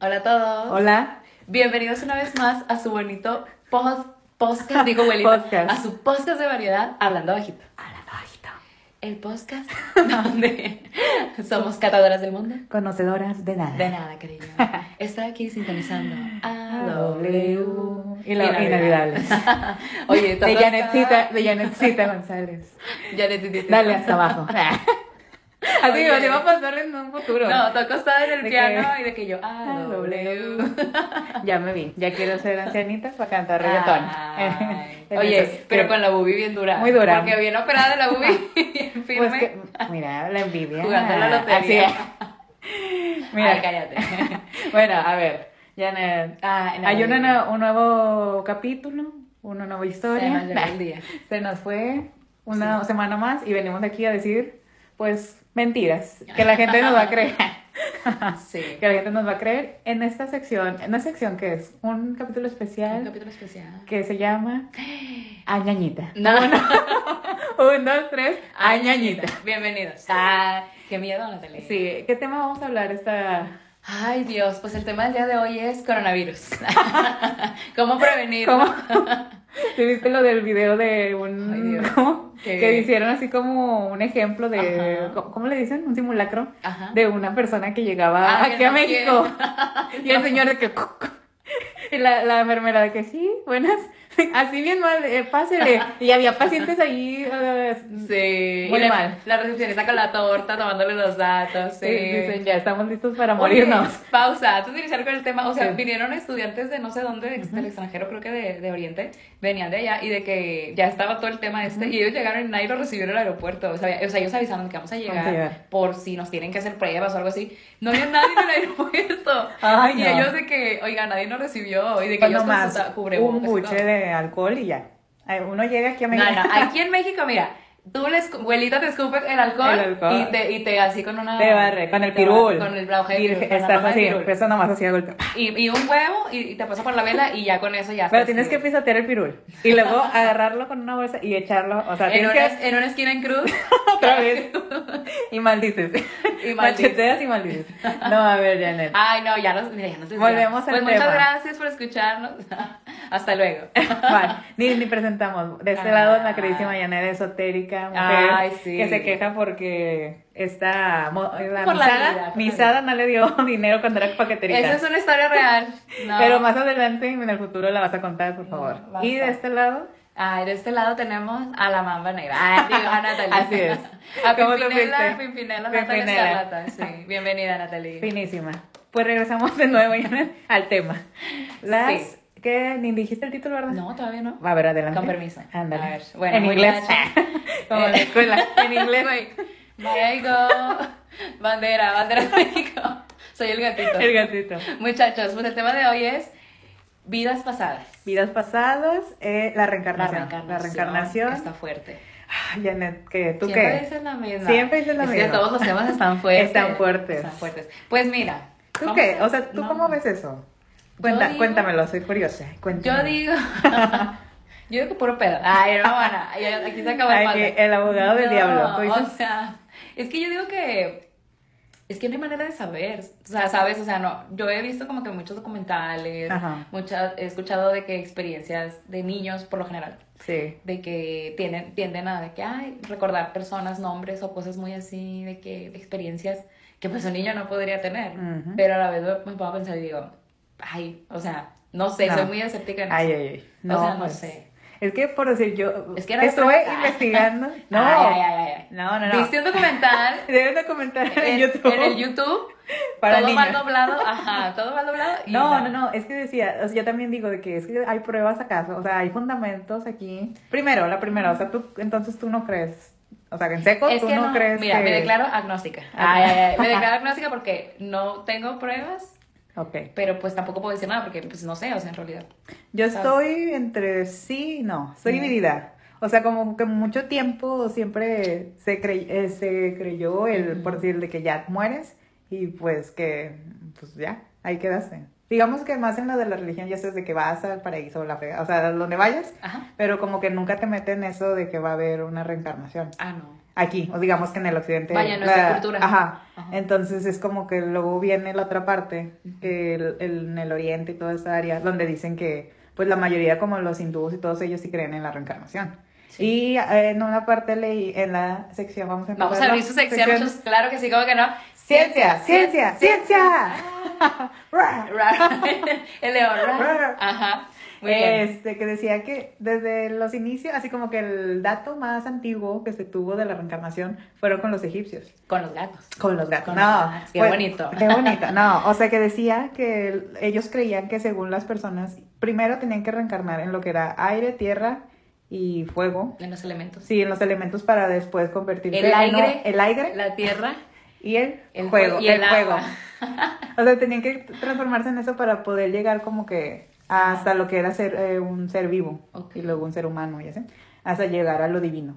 Hola a todos. Hola. Bienvenidos una vez más a su bonito post podcast, digo abuelita, Podcast. a su podcast de variedad, hablando bajito. Hablando bajito. El podcast donde somos catadoras del mundo. Conocedoras de nada. De nada, cariño. Está aquí sintonizando a W. Y la inolvidable. Oye, De Janetcita, de Janetcita González. Janetcita. Dale hasta abajo. Así, Oye. así va a pasar en un futuro. No, tú acostada en el De piano que- y de que yo, a A W. Ya me vi. Ya quiero ser ancianita para cantar reggaetón. Oye, pero con la bubi bien dura. Muy dura. Porque bien operada la bubi, firme. Pues que, mira, la envidia. Jugando la lotería. Así es. Mira. Ay, cállate. Bueno, a ver, Janet. Ah, no, Hay una un nuevo capítulo, una nueva historia. Se nos llegó el día. Se nos fue una semana más y venimos aquí a decir, pues, mentiras, que la gente nos va a creer. Sí. que la gente nos va a creer en esta sección, en una sección que es un capítulo especial Un capítulo especial. que se llama Añañita. No, Un, dos, tres, Añañita. Bienvenidos. Ah, qué miedo, Natalia. Sí, ¿qué tema vamos a hablar esta Ay, Dios, pues el tema del día de hoy es coronavirus. ¿Cómo prevenir? ¿Cómo? ¿Sí viste lo del video de un... Ay, Dios. ¿cómo? Que hicieron así como un ejemplo de... ¿cómo, cómo le dicen? Un simulacro Ajá. de una persona que llegaba Ah, aquí a México. y el señor de que... Y la, la enfermera de que sí, buenas, así bien mal, eh, pásele. Y había pacientes ahí... eh, Sí. Muy y mal. La recepcionista con la torta tomándole los datos. Sí. sí, Dicen, ya estamos listos para Oye, morirnos. pausa, antes de iniciar con el tema, o sea, Sí. vinieron estudiantes de no sé dónde, de- del extranjero, creo que de, de Oriente, venían de allá y de que ya estaba todo el tema este, y ellos llegaron y nadie los recibió en el aeropuerto, o sea, o sea ellos avisaron que vamos a llegar, Vamos a llegar. por si nos tienen que hacer pruebas o algo así, no había nadie en el aeropuerto, Ay, y no. ellos de que, oiga, nadie nos recibió, y de que ellos cubrebocas un buche de alcohol y ya. Uno llega aquí a No, México. no, aquí en México, mira, tú les, abuelita te escupe el alcohol, El alcohol. Y, te, y te así con una... Te barre, con el pirul. Con el Virgen, pirul, Estás de así, eso nomás así a golpe. Y, y un huevo y, te pasa por la vela y ya con eso ya Pero tienes que pisotear el pirul. Y luego agarrarlo con una bolsa y echarlo. O sea, en tienes una, que. en una esquina en cruz. Otra vez. Y maldices. Y maldices. Macheteas y maldices. No, a ver, Janet. Ay, no, ya nos, mira, ya nos. Volvemos al Pues muchas tema. gracias por escucharnos. Hasta luego. Vale, ni, ni presentamos. De este Ah. lado, la queridísima Janet esotérica, mujer Ay, sí. que se queja porque esta la Por la misada, vida, la misada no le dio dinero cuando era paqueterita. Esa es una historia real. No. Pero más adelante, en el futuro, la vas a contar, por favor. y de este lado, Ay, de este lado tenemos a la mamba negra. Ay, digo, a Natalia. Así es. A ¿Cómo Pimpinela? Pimpinela, Natalia Pimpinela. Escarlata. Sí, bienvenida, Natalia. finísima. Pues regresamos de nuevo al tema. Las Sí. Que ni dijiste el título, ¿verdad? No, todavía no. A ver, adelante. Con permiso. Ándale. A ver, bueno, en inglés. Como en la escuela. En inglés. There you go. Bandera, bandera de México. Soy el gatito. El gatito. Muchachos, pues el tema de hoy es vidas pasadas. Vidas pasadas, eh, la La reencarnación. reencarnación. La reencarnación. Está fuerte. Ay, Janet, ¿qué? ¿tú Siempre qué? dices la misma. Siempre dices lo es mismo. que todos los temas están fuertes. Están fuertes. Están fuertes. Pues mira. ¿Tú qué? O sea, ¿tú no. cómo ves eso? Cuenta, digo- Cuéntamelo, soy curiosa. Yo Cuéntamelo. digo. yo digo que puro pedo. Ay, no, ya- aquí se acabó el Ay, el abogado del No, diablo. ¿tú O sea, es que yo digo que. Es que no hay manera de saber. O sea, ¿sabes? O sea, no. Yo he visto como que muchos documentales. Ajá. Muchas, he escuchado de que experiencias de niños, por lo general. Sí. De que tienen, tienden a de que, ay, recordar personas, nombres o cosas muy así, de que experiencias que pues un niño no podría tener. Ujú. Pero a la vez me a pensar y digo, ay, o sea, no sé, No. soy muy escéptica en Ay, eso. ay, ay. o sea, no pues, sé. Es que por decir, yo Es que no estuve investigando. No, Ay, ay, ay, ay. no, no, no. ¿Viste un documental Debes de comentar en, en, YouTube. en el YouTube? Para todo niños. mal doblado, ajá, todo mal doblado. y No, no, no, es que decía, o sea, yo también digo de que es que hay pruebas acaso, o sea, hay fundamentos aquí. Primero, la primera, o sea, tú, entonces tú no crees, o sea, en seco Es tú que no, no, crees mira, que... me declaro agnóstica. Ay, ay, ay, me declaro agnóstica porque no tengo pruebas, Ok. pero pues tampoco puedo decir nada porque pues no sé, o sea, en realidad. Yo estoy entre sí y no, Mm. dividida. O sea, como que mucho tiempo siempre se, crey- eh, se creyó el, por decir, de que ya mueres y pues que, pues ya, ahí quedaste. Digamos que más en lo de la religión ya sabes de que vas al paraíso o la o sea, donde vayas, Ajá. pero como que nunca te meten eso de que va a haber una reencarnación. Ah, no. Aquí, o digamos que en el occidente. Vaya, nuestra la- cultura. Ajá. Ajá. Entonces es como que luego viene la otra parte, que el- el- en el oriente y toda esa área, donde dicen que, pues la mayoría, como los hindúes y todos ellos, sí creen en la reencarnación. Sí. Y eh, en una parte leí, en la sección, vamos a. Vamos a abrir su sección, muchos, claro que sí, como que no. Ciencia, ciencia, ciencia. Ra- El león. Ajá. Muy bien. Este, que decía que desde los inicios, así como que el dato más antiguo que se tuvo de la reencarnación fueron con los egipcios. Con los gatos. Con los gatos. Con no, los gatos. Qué fue- bonito. Qué bonito. No, o sea que decía que el- ellos creían que según las personas, primero tenían que reencarnar en lo que era aire, tierra y fuego. En los elementos. Sí, en los elementos para después convertirse El en aire, el aire La tierra. y el, el juego, fuego y el fuego. agua. O sea, tenían que transformarse en eso para poder llegar como que hasta lo que era ser eh, un ser vivo Ok. y luego un ser humano y así, hasta llegar a lo divino.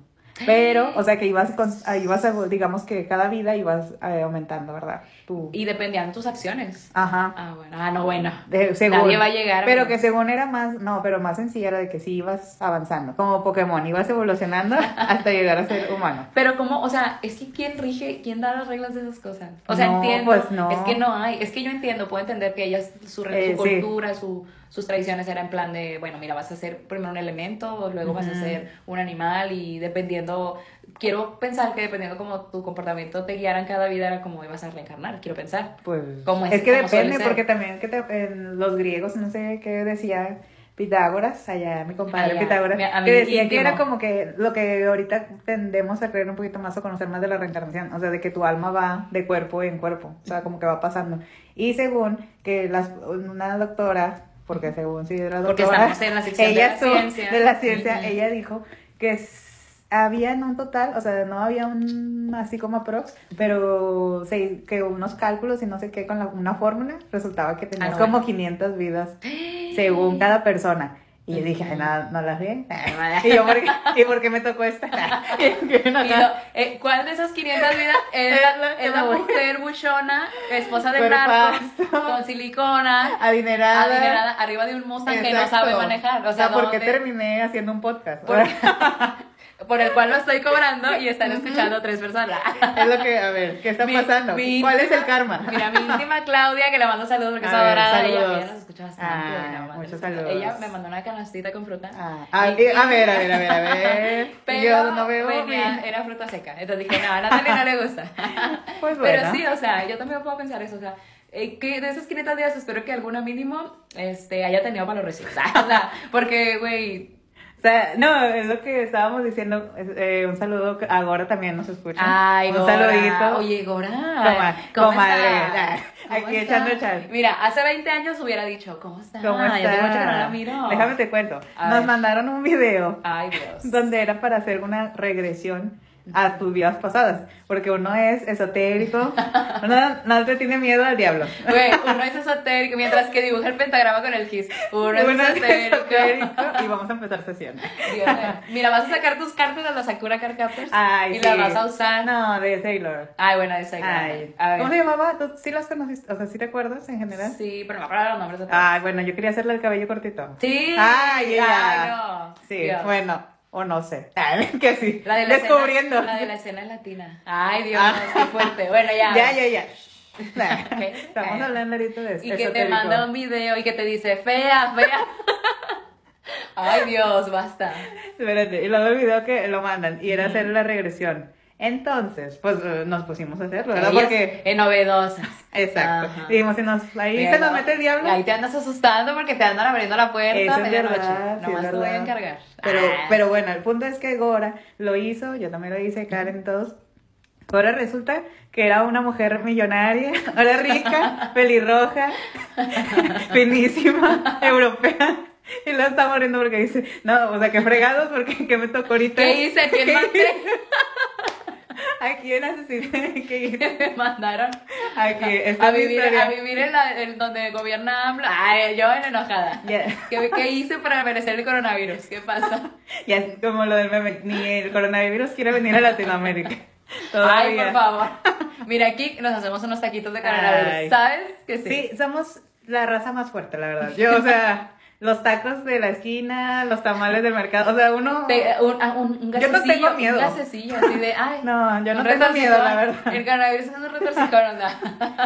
Pero, o sea, que ibas, con, ibas a, digamos que cada vida ibas eh, aumentando, ¿verdad? Tu, Y dependían tus acciones. ajá. Ah, bueno. Ah, no, bueno. De- según, Nadie va a llegar. Pero a- que según era más, no, pero más sencilla era de que sí ibas avanzando, como Pokémon, ibas evolucionando hasta llegar a ser humano. Pero como, o sea, es que quién rige, quién da las reglas de esas cosas. O sea, No, entiendo. pues no. Es que no hay. Es que yo entiendo, puedo entender que ellas, su, Eh, sí. cultura, su, sus tradiciones era en plan de, bueno, mira, vas a ser primero un elemento, luego vas a ser un animal y dependiendo, quiero pensar que dependiendo como tu comportamiento te guiara en cada vida era como ibas a reencarnar, quiero pensar. Pues Como es, es- que depende, porque también que te- en los griegos, no sé qué decía Pitágoras, allá mi compadre Allá, Pitágoras, mi que decía íntimo. que era como que lo que ahorita tendemos a creer un poquito más o conocer más de la reencarnación, o sea, de que tu alma va de cuerpo en cuerpo, o sea, como que va pasando. Y según que las, una doctora, porque según sí era Porque doctora, estamos en la sección de ella la su- ciencia. de la ciencia, ella dijo que había en un total, o sea, no había un así como aprox, pero se, que unos cálculos y no sé qué con la- una fórmula, resultaba que tenías Ah, no, como bueno. 500 vidas según cada persona. Y yo dije, ay, no, no las vi. Y yo, ¿por qué, ¿y por qué me tocó esta? Y no, eh, ¿Cuál de esas 500 vidas es, Es la- la la- mujer buchona, esposa de narco, con silicona, Adinerada. adinerada, arriba de un Mustang que no sabe manejar? O sea, ¿por qué terminé haciendo un podcast? Por, por el cual lo estoy cobrando y están escuchando tres personas. es lo que, a ver, ¿qué está Mi- pasando? mi ¿Cuál es el karma? Mira, mi íntima Claudia, que le mando saludos porque es A adorada. Ella, saludos. ella nos escucha bastante. Ah, no, muchos ella- saludos. Ella me mandó una canastita con fruta. Ah, ah, Y- a ver, a ver, a ver, a ver. Pero yo no veo venía- era fruta seca. Entonces dije, no, a Natalia no le gusta. Pues Pero bueno. sí, o sea, yo también puedo pensar eso. O sea, eh, que de esos 500 días espero que alguna mínimo este, haya tenido para los. O sea, porque, güey. Sea, no, es lo que estábamos diciendo. eh, un saludo, que ahora también nos escucha. Ay, un Gora. saludito. Oye, Gora. Coma- ¿cómo comadre. ¿Cómo Aquí estás? echando chat. Mira, hace 20 años hubiera dicho, ¿cómo estás? ¿Cómo está? tengo mucho que no la miro. Déjame te cuento. A Nos mandaron un video Ay, Dios. donde era para hacer una regresión a tus vidas pasadas. Porque uno es esotérico, uno no te tiene miedo al diablo. Güey, uno es esotérico, mientras que dibuja el pentagrama con el kiss. Uno es Uno es esotérico. esotérico y vamos a empezar sesión. Dios. Mira, vas a sacar tus cartas de la Sakura Card Captors Ay, y sí. las vas a usar. No, de Sailor. Ay, bueno, esa Ay. A ver. ¿Cómo se llamaba? ¿Tú sí las conociste? O sea, ¿sí te acuerdas en general? Sí, pero me acuerdo los nombres de todos. Ay, bueno, yo quería hacerle el cabello cortito. Sí. Ay, ella. Ay, no. Sí, Dios. bueno, o no sé. Ay, que sí. La de la Descubriendo. Escena, la de la escena latina. Ay, Dios, Ah. qué fuerte. Bueno, ya. Ya, ya, ya. Estamos hablando ahorita de Y que te manda un video y que te dice, fea, fea. Ay, Dios, basta. Espérate, y luego el video que lo mandan y era hacer la regresión. Entonces, pues eh, nos pusimos a hacerlo, ¿verdad? Ellas, Porque. eh, novedosas. Exacto. Ajá. Dijimos, si nos, ahí se nos no, mete el diablo. Ahí te andas asustando porque te andan abriendo la puerta Eso a medianoche. sí, Nomás te voy a encargar. Pero, Ah. pero bueno, el punto es que Gora lo hizo, yo también lo hice, Karen, todos. Ahora resulta que era una mujer millonaria, ahora rica, pelirroja, finísima, europea. Y lo está muriendo porque dice, no, o sea, que fregados porque que me tocó ahorita. ¿Qué hice? ¿Quién maté? ¿A quién asesiné? ¿Qué hice? me mandaron a es mi vivir, a vivir en, la, en donde gobierna AMLO. Ay, yo en enojada. Ya. ¿Qué, qué hice para merecer el coronavirus? ¿Qué pasa? Y así como lo del meme, ni el coronavirus quiere venir a Latinoamérica. Ay, Todavía. por favor. Mira, aquí nos hacemos unos taquitos de coronavirus. Ay. ¿Sabes? Que sí. Sí, somos la raza más fuerte, la verdad. Yo, o sea, los tacos de la esquina, los tamales del mercado. O sea, uno. Te- un, ah, un, un Yo no tengo miedo. Un gasecillo, así de, ay. No, yo no tengo miedo, la verdad. El coronavirus es un retorcijón, anda.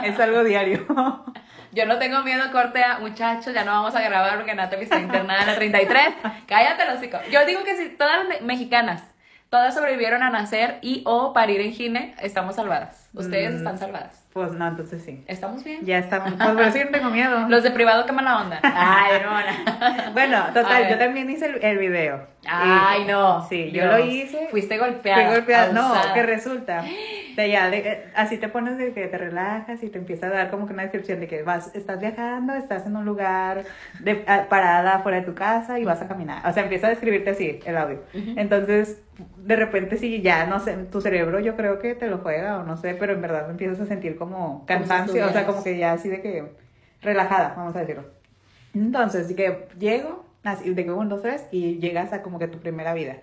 Es algo diario. Yo no tengo miedo, corte a muchachos, ya no vamos a grabar porque Natalie está internada en la 33. Cállate, los hocico. Yo digo que si todas las me- mexicanas, todas sobrevivieron a nacer y o parir en gine, estamos salvadas. Ustedes Mm. están salvadas. Pues no, entonces sí. ¿Estamos bien? Ya estamos. Pues por eso yo no tengo miedo. Los de privado, qué mala onda. Ay, hermana. Bueno, total, yo también hice el, el video. Ay, Y- no. Sí, yo Dios. lo hice. Fuiste golpeada. Fui golpeada. No, abusada. que resulta. De ya, de- así te pones de que te relajas y te empieza a dar como que una descripción de que vas, estás viajando, estás en un lugar de, a- parada fuera de tu casa y vas a caminar. O sea, empieza a describirte así el audio. Entonces, de repente, sí, ya no sé, tu cerebro yo creo que te lo juega o no sé, pero en verdad empiezas a sentir como cansancio, o sea, como que ya así de que relajada, vamos a decirlo. Entonces, que llego, así de que un, dos, tres, y llegas a como que tu primera vida.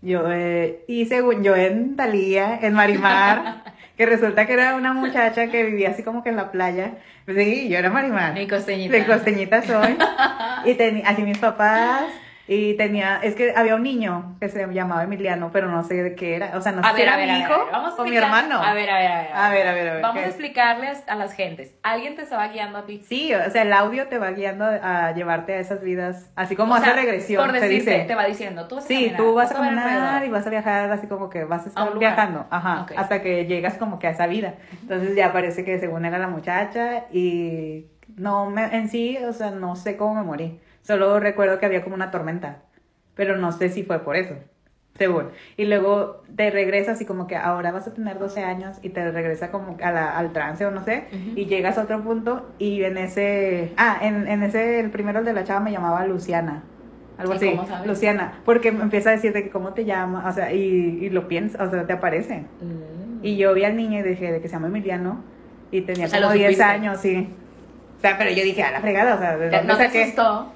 Yo, eh, y según yo en Talía, en Marimar, que resulta que era una muchacha que vivía así como que en la playa. Pues sí, yo era Marimar. Mi costeñita. De costeñita soy. y así mis papás. Y tenía, es que había un niño que se llamaba Emiliano, pero no sé de qué era. O sea, no sé si era a ver, mi hijo a ver, vamos a o mi hermano. A ver, a ver, a ver. A ver, a ver, a ver, Vamos a explicarles a las gentes. Alguien te estaba guiando a ti. Sí, o sea, el audio te va guiando a llevarte a esas vidas, así como hace regresión, Por te decirte, dice. te va diciendo, tú vas a Sí, tú vas a caminar y vas a viajar así como que vas a estar viajando, ajá, hasta que llegas como que a esa vida. Entonces ya parece que según era la muchacha y no me, en sí, o sea, no sé cómo me morí. Solo recuerdo que había como una tormenta, pero no sé si fue por eso. Según. Y luego te regresas y como que ahora vas a tener 12 años y te regresa como a la- al trance o no sé. Y llegas a otro punto y en ese... Ah, en, en ese, el primero el de la chava me llamaba Luciana. Algo ¿Y así. cómo sabes? Luciana. Porque me empieza a decirte que cómo te llama, o sea, y, y lo piensas, o sea, te aparece. Mm. Y yo vi al niño y dije de que se llama Emiliano y tenía O sea, como lo 10 supiste. años, sí. O sea, pero yo dije, a la fregada, o sea, ¿de Te- dónde ¿No te asustó?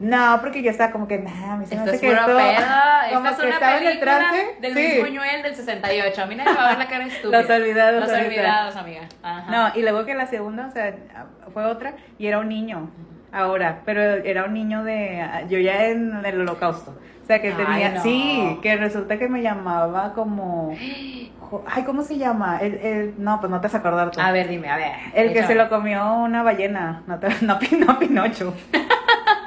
No, porque yo estaba como que, me Esto hace es que esto- peda. como Esta es que una película del sí. Luis Buñuel del 68. A mí nadie me va a ver la cara estúpida. Los olvidados, Los olvidados, amiga. Ajá. No, y luego que la segunda, o sea, fue otra y era un niño ahora, pero era un niño de, yo ya en el holocausto. O sea, que Ay, tenía, no. sí, que resulta que me llamaba como, ay, ¿cómo se llama? El, el, no, pues no te vas a acordar tú. A ver, dime, a ver. El que se lo comió una ballena, no, te- no, no Pinocho.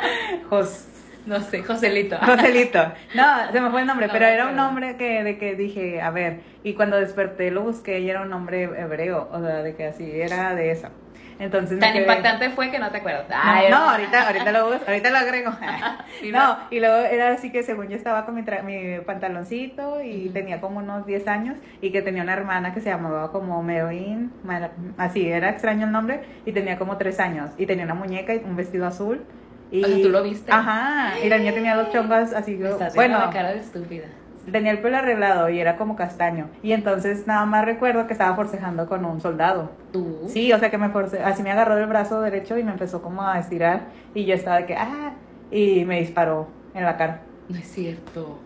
Jos- No sé, Joselito. Joselito. No, se me fue el nombre, No pero era un nombre que, de que dije, a ver, y cuando desperté lo busqué y era un nombre hebreo, o sea, de que así era de esa. Entonces Tan quedé- impactante fue que no te acuerdas. No, Ay, no, hermana. ahorita, ahorita lo busco, ahorita lo agrego. No, y luego era así que según yo estaba con mi, tra- mi pantaloncito y tenía como unos 10 años y que tenía una hermana que se llamaba como Meoin, así, era extraño el nombre, y tenía como 3 años y tenía una muñeca y un vestido azul. Y, O sea, ¿tú lo viste? Ajá, y la niña tenía dos chongas así, Me estás bueno, la cara de estúpida. tenía el pelo arreglado y era como castaño. Y entonces nada más recuerdo que estaba forcejando con un soldado. ¿Tú? Sí, o sea que me forcé, así me agarró del brazo derecho y me empezó como a estirar y yo estaba de que, ah, y me disparó en la cara. No es cierto.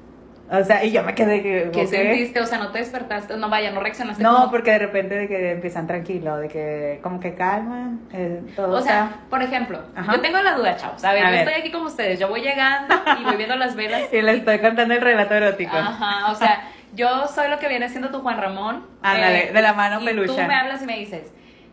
O sea, y yo me quedé que, ¿Qué sentiste? O sea, no te despertaste. No, vaya, no reaccionaste. No, como- porque de repente de que empiezan tranquilo, de que como que calman, eh, todo O sea, por ejemplo, Ajá. yo tengo la duda, chavos. A ver, A yo ver. estoy aquí como ustedes. Yo voy llegando y voy viendo las velas. Y le estoy contando el relato erótico. Ajá, o sea, yo soy lo que viene siendo tu Juan Ramón. eh, Ándale, de la mano y pelucha. Tú me hablas y me dices,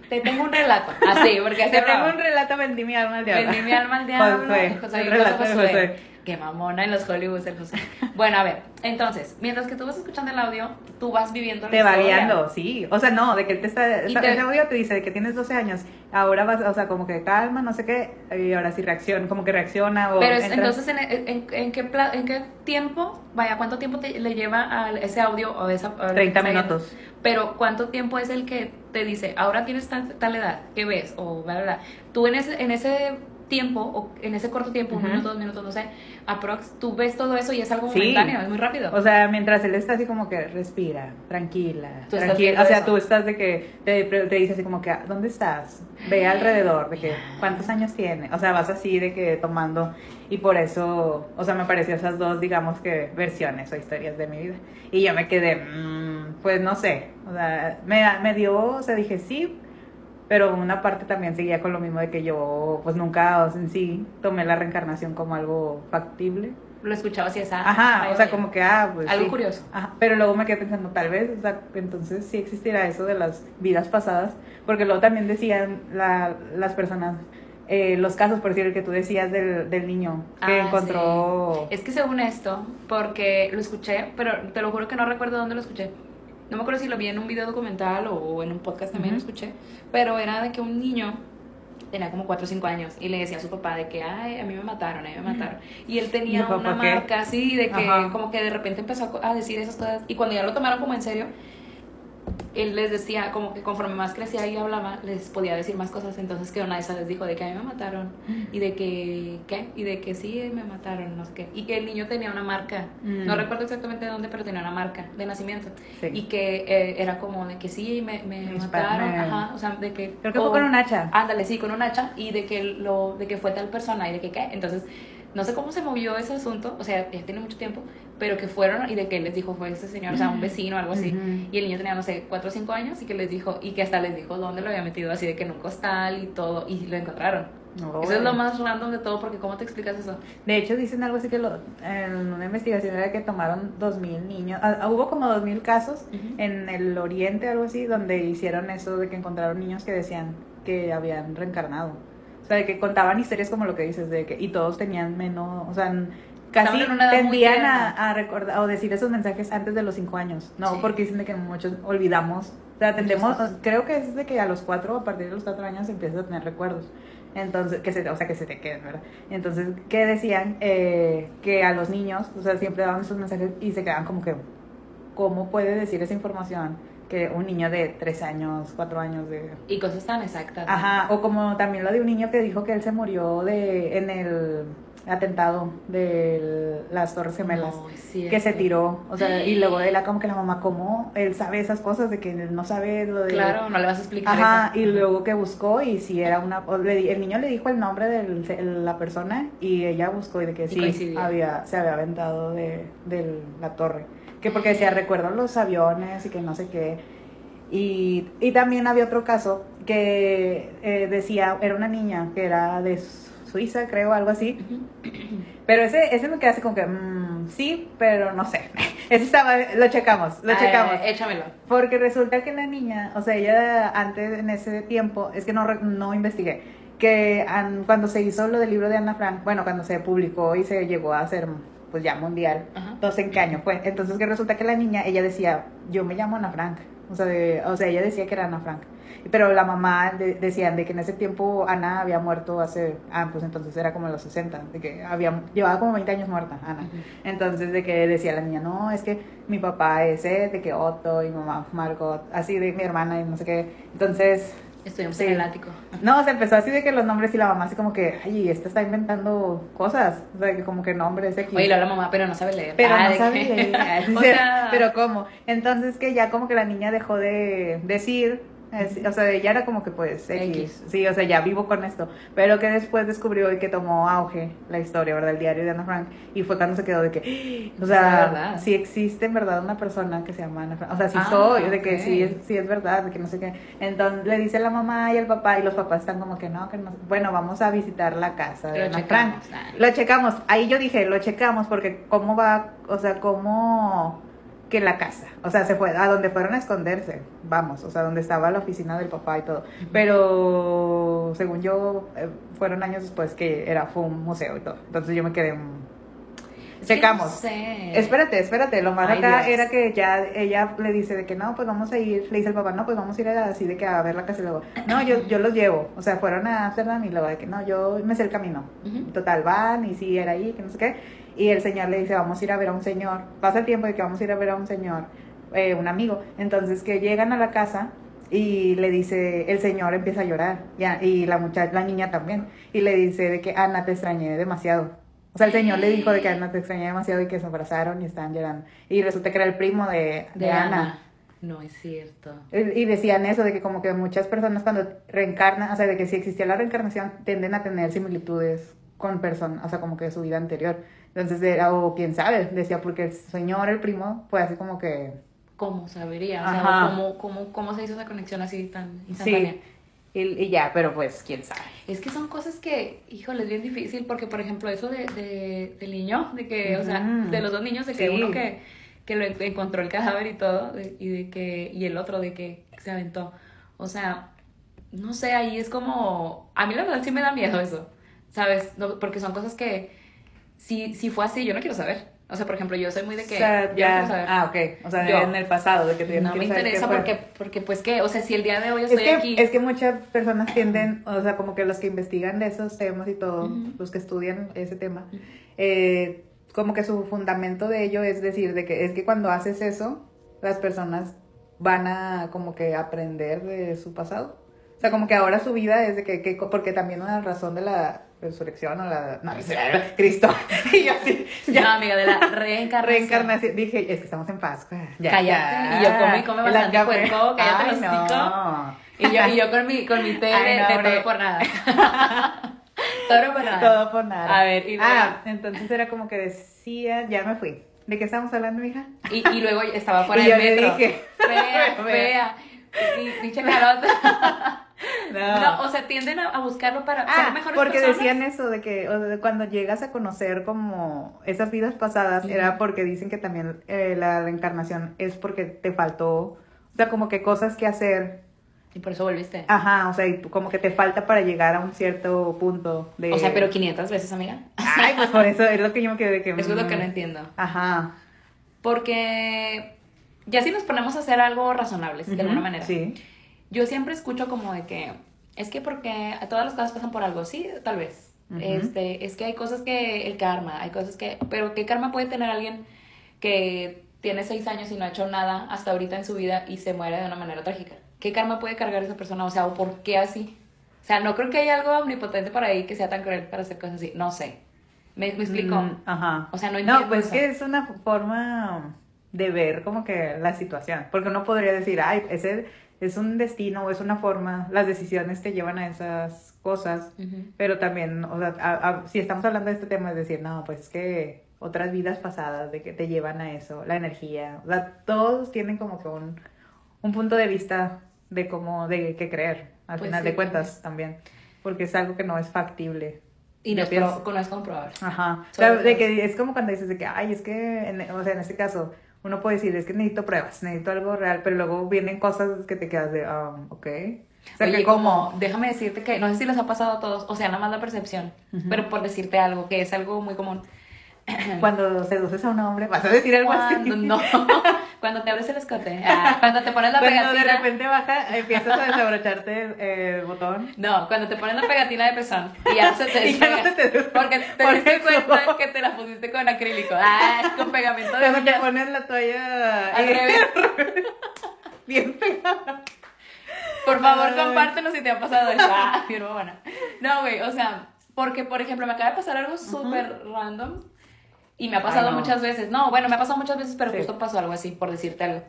te tengo un relato. Así, porque Te tengo un relato, vendí mi alma al diablo. Vendí mi alma al diablo. José, el José, Qué mamona en los Hollywoods el José. Bueno, a ver, entonces, mientras que tú vas escuchando el audio, tú vas viviendo la Te va guiando, sí. O sea, no, de que él te está. Esa- te- Ese audio te dice de que tienes 12 años. Ahora vas, o sea, como que calma, no sé qué. Y ahora sí reacciona, como que reacciona. O Pero es- entra- entonces, ¿en, en, en qué pla- ¿en qué tiempo, vaya, cuánto tiempo te, le lleva a ese audio o esa... a lo que 30 está viendo? minutos. Pero ¿cuánto tiempo es el que te dice, ahora tienes tal, tal edad, ¿qué ves? O bla, bla, bla. Tú en ese, en ese tiempo, o en ese corto tiempo, un Ujú. minuto, dos minutos, no sé, aprox, tú ves todo eso y es algo Sí. momentáneo, es muy rápido. O sea, mientras él está así como que respira, tranquila, Tú tranquila. O sea, eso. tú estás de que te, te dice así como que, ¿dónde estás? Ve alrededor, de que, ¿cuántos años tiene? O sea, vas así de que tomando. Y por eso, o sea, me pareció esas dos, digamos que, versiones o historias de mi vida. Y yo me quedé, mm, pues no sé. O sea, me, me dio, o sea, dije sí, pero una parte también seguía con lo mismo de que yo, pues nunca, o sea, en sí, tomé la reencarnación como algo factible. Lo escuchaba así, esa. Ajá, o sea, como que, ah, pues. Algo sí. curioso. Ajá, pero luego me quedé pensando, tal vez, o sea, entonces sí existirá eso de las vidas pasadas, porque luego también decían la, las personas, eh, los casos, por decir, el que tú decías del, del niño que Ah, encontró. sí. Es que según esto, porque lo escuché, pero te lo juro que no recuerdo dónde lo escuché. No me acuerdo si lo vi en un video documental o en un podcast también lo escuché, pero era de que un niño tenía como 4 o 5 años y le decía a su papá de que, ay, a mí me mataron, a mí me mataron. Y él ¿Y tenía una qué? marca así, de que Ajá. como que de repente empezó a decir esas cosas y cuando ya lo tomaron como en serio, él les decía, como que conforme más crecía y hablaba, les podía decir más cosas. Entonces que una de esas les dijo de que a mí me mataron y de que, ¿qué? Y de que sí, me mataron, no sé qué. Y que el niño tenía una marca, Mm. no recuerdo exactamente de dónde, pero tenía una marca de nacimiento. Sí. Y que eh, era como de que sí, me, me mataron, ajá, o sea, de que... Creo que fue con un hacha. Ándale, sí, con un hacha y de que lo de que fue tal persona y de que qué. Entonces, no sé cómo se movió ese asunto, o sea, ya tiene mucho tiempo, pero que fueron y de que les dijo fue ese señor, o sea, un vecino o algo así. Y el niño tenía, no sé, 4 o 5 años y que les dijo, y que hasta les dijo dónde lo había metido, así de que en un costal y todo, y lo encontraron. Eso es lo más random de todo, porque ¿cómo te explicas eso? De hecho, dicen algo así que lo- en una investigación era que tomaron 2.000 niños. ah, ah, hubo como 2.000 casos en el oriente, algo así, donde hicieron eso de que encontraron niños que decían que habían reencarnado. O sea, de que contaban historias como lo que dices, de que, y todos tenían menos, o sea, casi tendían a, a recordar o decir esos mensajes antes de los 5 años. No, Sí. porque dicen de que muchos olvidamos. O sea, tendemos, creo que es de que a los 4 o a partir de los 4 años empiezas a tener recuerdos. Entonces, que se, o sea, que se te queden, ¿verdad? Entonces, que decían eh, que a los niños, o sea, siempre daban esos mensajes y se quedaban como que, ¿cómo puede decir esa información que un niño de 3 años, 4 años de... Y cosas tan exactas. ¿no? Ajá, o como también lo de un niño que dijo que él se murió de en el atentado de las Torres Gemelas. No, que se tiró, o sea, y luego él como que la mamá, ¿cómo él sabe esas cosas de que él no sabe lo de... Claro, no le vas a explicar Ajá, eso. y luego que buscó y si era una... el niño le dijo el nombre de la persona y ella buscó y de que Y sí, coincidió. había, se había aventado de, de la torre. Que porque decía, recuerdo los aviones y que no sé qué. Y, y también había otro caso que eh, decía, era una niña que era de Suiza, creo, algo así. Pero ese, ese me queda así como que, mm, sí, pero no sé. Ese estaba, lo checamos, lo Ah, checamos. Échamelo. Porque resulta que la niña, o sea, ella antes, en ese tiempo, es que no, no investigué, que an- cuando se hizo lo del libro de Ana Frank, bueno, cuando se publicó y se llegó a hacer, pues ya mundial, Ajá. entonces, ¿en qué año fue? Entonces, que resulta que la niña, ella decía, yo me llamo Ana Frank, o sea, de- o sea ella decía que era Ana Frank. Pero la mamá de- decían de que en ese tiempo Ana había muerto hace, ah, pues entonces era como los 60, de que había, llevaba como 20 años muerta Ana. Entonces, de que decía la niña, no, es que mi papá es Ed, de que Otto y mamá Margot, así de mi hermana y no sé qué. Entonces, Estuvimos Sí. en el ático. no, se empezó así de que los nombres y la mamá así como que, ay, esta está inventando cosas. O sea, que como que nombres X. Oye, lo habla mamá, pero no sabe leer. Pero Ah, no ¿de sabe leer. O sea, pero ¿cómo? Entonces que ya como que la niña dejó de decir, es- o sea, ella era como que pues X. X. Sí, o sea, ya vivo con esto. Pero que después descubrió y que tomó auge la historia, ¿verdad? El diario de Ana Frank. Y fue cuando se quedó de que, o sea, sí existe en verdad una persona que se llama Ana Frank. O sea, sí Ah, soy, de que sí es, sí es verdad, de que no sé qué. Entonces le dice la mamá y el papá y los papás están como que no, que no. Bueno, vamos a visitar la casa de Lo Ana Frank. Lo checamos. Ahí yo dije, lo checamos porque cómo va, o sea, cómo que la casa, o sea, se fue a donde fueron a esconderse, vamos, o sea, donde estaba la oficina del papá y todo. Pero según yo, eh, fueron años después que era fue un museo y todo. Entonces yo me quedé mm, no sé. Espérate, espérate, lo más Ay, acá Dios. era que ya ella le dice de que no, pues vamos a ir, le dice el papá, no, pues vamos a ir a- así de que a ver la casa y luego, no, yo, yo los llevo, o sea, fueron a Amsterdam y luego de que no, yo me sé el camino. Total, van y sí, era ahí, que no sé qué. Y el señor le dice, vamos a ir a ver a un señor. Pasa el tiempo de que vamos a ir a ver a un señor, eh, un amigo. Entonces que llegan a la casa y le dice, el señor empieza a llorar. Ya, y la muchacha, la niña también. Y le dice de que Ana te extrañé demasiado. O sea, el señor le dijo de que Ana te extrañé demasiado y que se abrazaron y estaban llorando. Y resulta que era el primo de, de, De Ana. Ana. No es cierto. Y decían eso, de que como que muchas personas cuando reencarnan, o sea, de que si existía la reencarnación, tienden a tener similitudes con personas, o sea, como que de su vida anterior. Entonces, era- o quién sabe, decía, porque el señor, el primo, fue así como que... ¿Cómo sabería? O sea. ¿cómo, cómo, ¿cómo se hizo esa conexión así tan instantánea? Sí. Y, y ya, pero pues, quién sabe. Es que son cosas que, híjole, es bien difícil porque, por ejemplo, eso de, de- del niño, de que, o sea, de los dos niños, de que Sí. uno que, que lo en- encontró el cadáver y todo, de- y de que, y el otro de que se aventó. O sea, no sé, ahí es como, a mí la verdad sí me da miedo eso, ¿sabes? No, porque son cosas que, si, si fue así, yo no quiero saber. O sea, por ejemplo, yo soy muy de que, o sea, yo no ya. quiero saber. Ah, ok. O sea, Yo. en el pasado, de que ya no me interesa porque, porque, pues, que, o sea, si el día de hoy Es estoy que, aquí... es que muchas personas tienden, o sea, como que los que investigan de esos temas y todo, Ujú. los que estudian ese tema, eh, como que su fundamento de ello es decir, de que es que cuando haces eso, las personas van a como que aprender de su pasado. O sea, como que ahora su vida es de que, que porque también una razón de la resurrección o la... No, Cristo. y yo así, ya. No, amiga, de la reencarnación. Reencarnación. Dije, es que estamos en Pascua. Ya, Cállate. ya. Y yo come y come bastante puerco, cállate Ay, el no. Y yo, y yo con mi, con mi té de, Ay, no, de hombre. todo por nada. todo por nada. Todo por nada. A ver, y luego- Ah, entonces era como que decía, ya me fui. ¿De qué estamos hablando, hija? Y, y luego estaba fuera Y yo del le metro. dije. Fea, fea. Y pinche carota. No. No, o sea, tienden a, buscarlo para Ah, ser mejores porque personas. decían eso de que o sea, de cuando llegas a conocer como esas vidas pasadas, era porque dicen que también eh, la reencarnación es porque te faltó, o sea, como que cosas que hacer, Y por eso volviste. ajá, o sea, y como que te falta para llegar a un cierto punto de... O sea, pero 500 veces, amiga. Ay, pues por eso es lo que yo me quedé de que... Eso es lo que mm, no entiendo. Ajá. Porque ya si nos ponemos a hacer algo razonables, de alguna manera. Sí. Yo siempre escucho como de que es que porque todas las cosas pasan por algo, sí, tal vez. Este, es que hay cosas que el karma, hay cosas que, pero qué karma puede tener alguien que tiene seis años y no ha hecho nada hasta ahorita en su vida y se muere de una manera trágica. ¿Qué karma puede cargar esa persona? O sea, ¿o por qué así? O sea, no creo que haya algo omnipotente por ahí que sea tan cruel para hacer cosas así. No sé. ¿Me, me explico? Mm, ajá. O sea, no entiendo No, pues eso. que es una forma de ver como que la situación. Porque uno podría decir, ay, ese es un destino o es una forma, las decisiones te llevan a esas cosas. Pero también, o sea, a- a- si estamos hablando de este tema, es decir, no, pues es que otras vidas pasadas de que te llevan a eso, la energía, o sea, todos tienen como que un, un punto de vista de cómo, de qué creer, al Pues final sí, de cuentas también, porque es algo que no es factible. Y no Yo es, pienso- pro- no es comprobable. Ajá. O sea, de que es como cuando dices de que, ay, es que, en- o sea, en este caso, uno puede decir, es que necesito pruebas, necesito algo real, pero luego vienen cosas que te quedas de, um, ok. O sea, Oye, que como, déjame decirte que, no sé si les ha pasado a todos, o sea, nada más la percepción, pero por decirte algo, que es algo muy común. cuando seduces a un hombre, vas a decir algo así. Cuando no, cuando te abres el escote, ah, cuando te pones la Cuando de pegatina. repente baja, empiezas a desabrocharte el botón. No, cuando te pones la pegatina de pezón y ya no se te no. Porque te Por diste eso. cuenta que te la pusiste con acrílico. Ah, con pegamento de Cuando te pones la toalla Al eh, revés. bien pegada. Por favor, Ay. compártenos si te ha pasado eso. Ah, bien buena. No, güey, o sea, porque, por ejemplo, me acaba de pasar algo súper random y me ha pasado Ay, no. muchas veces. No, bueno, me ha pasado muchas veces, pero Sí. justo pasó algo así, por decirte algo.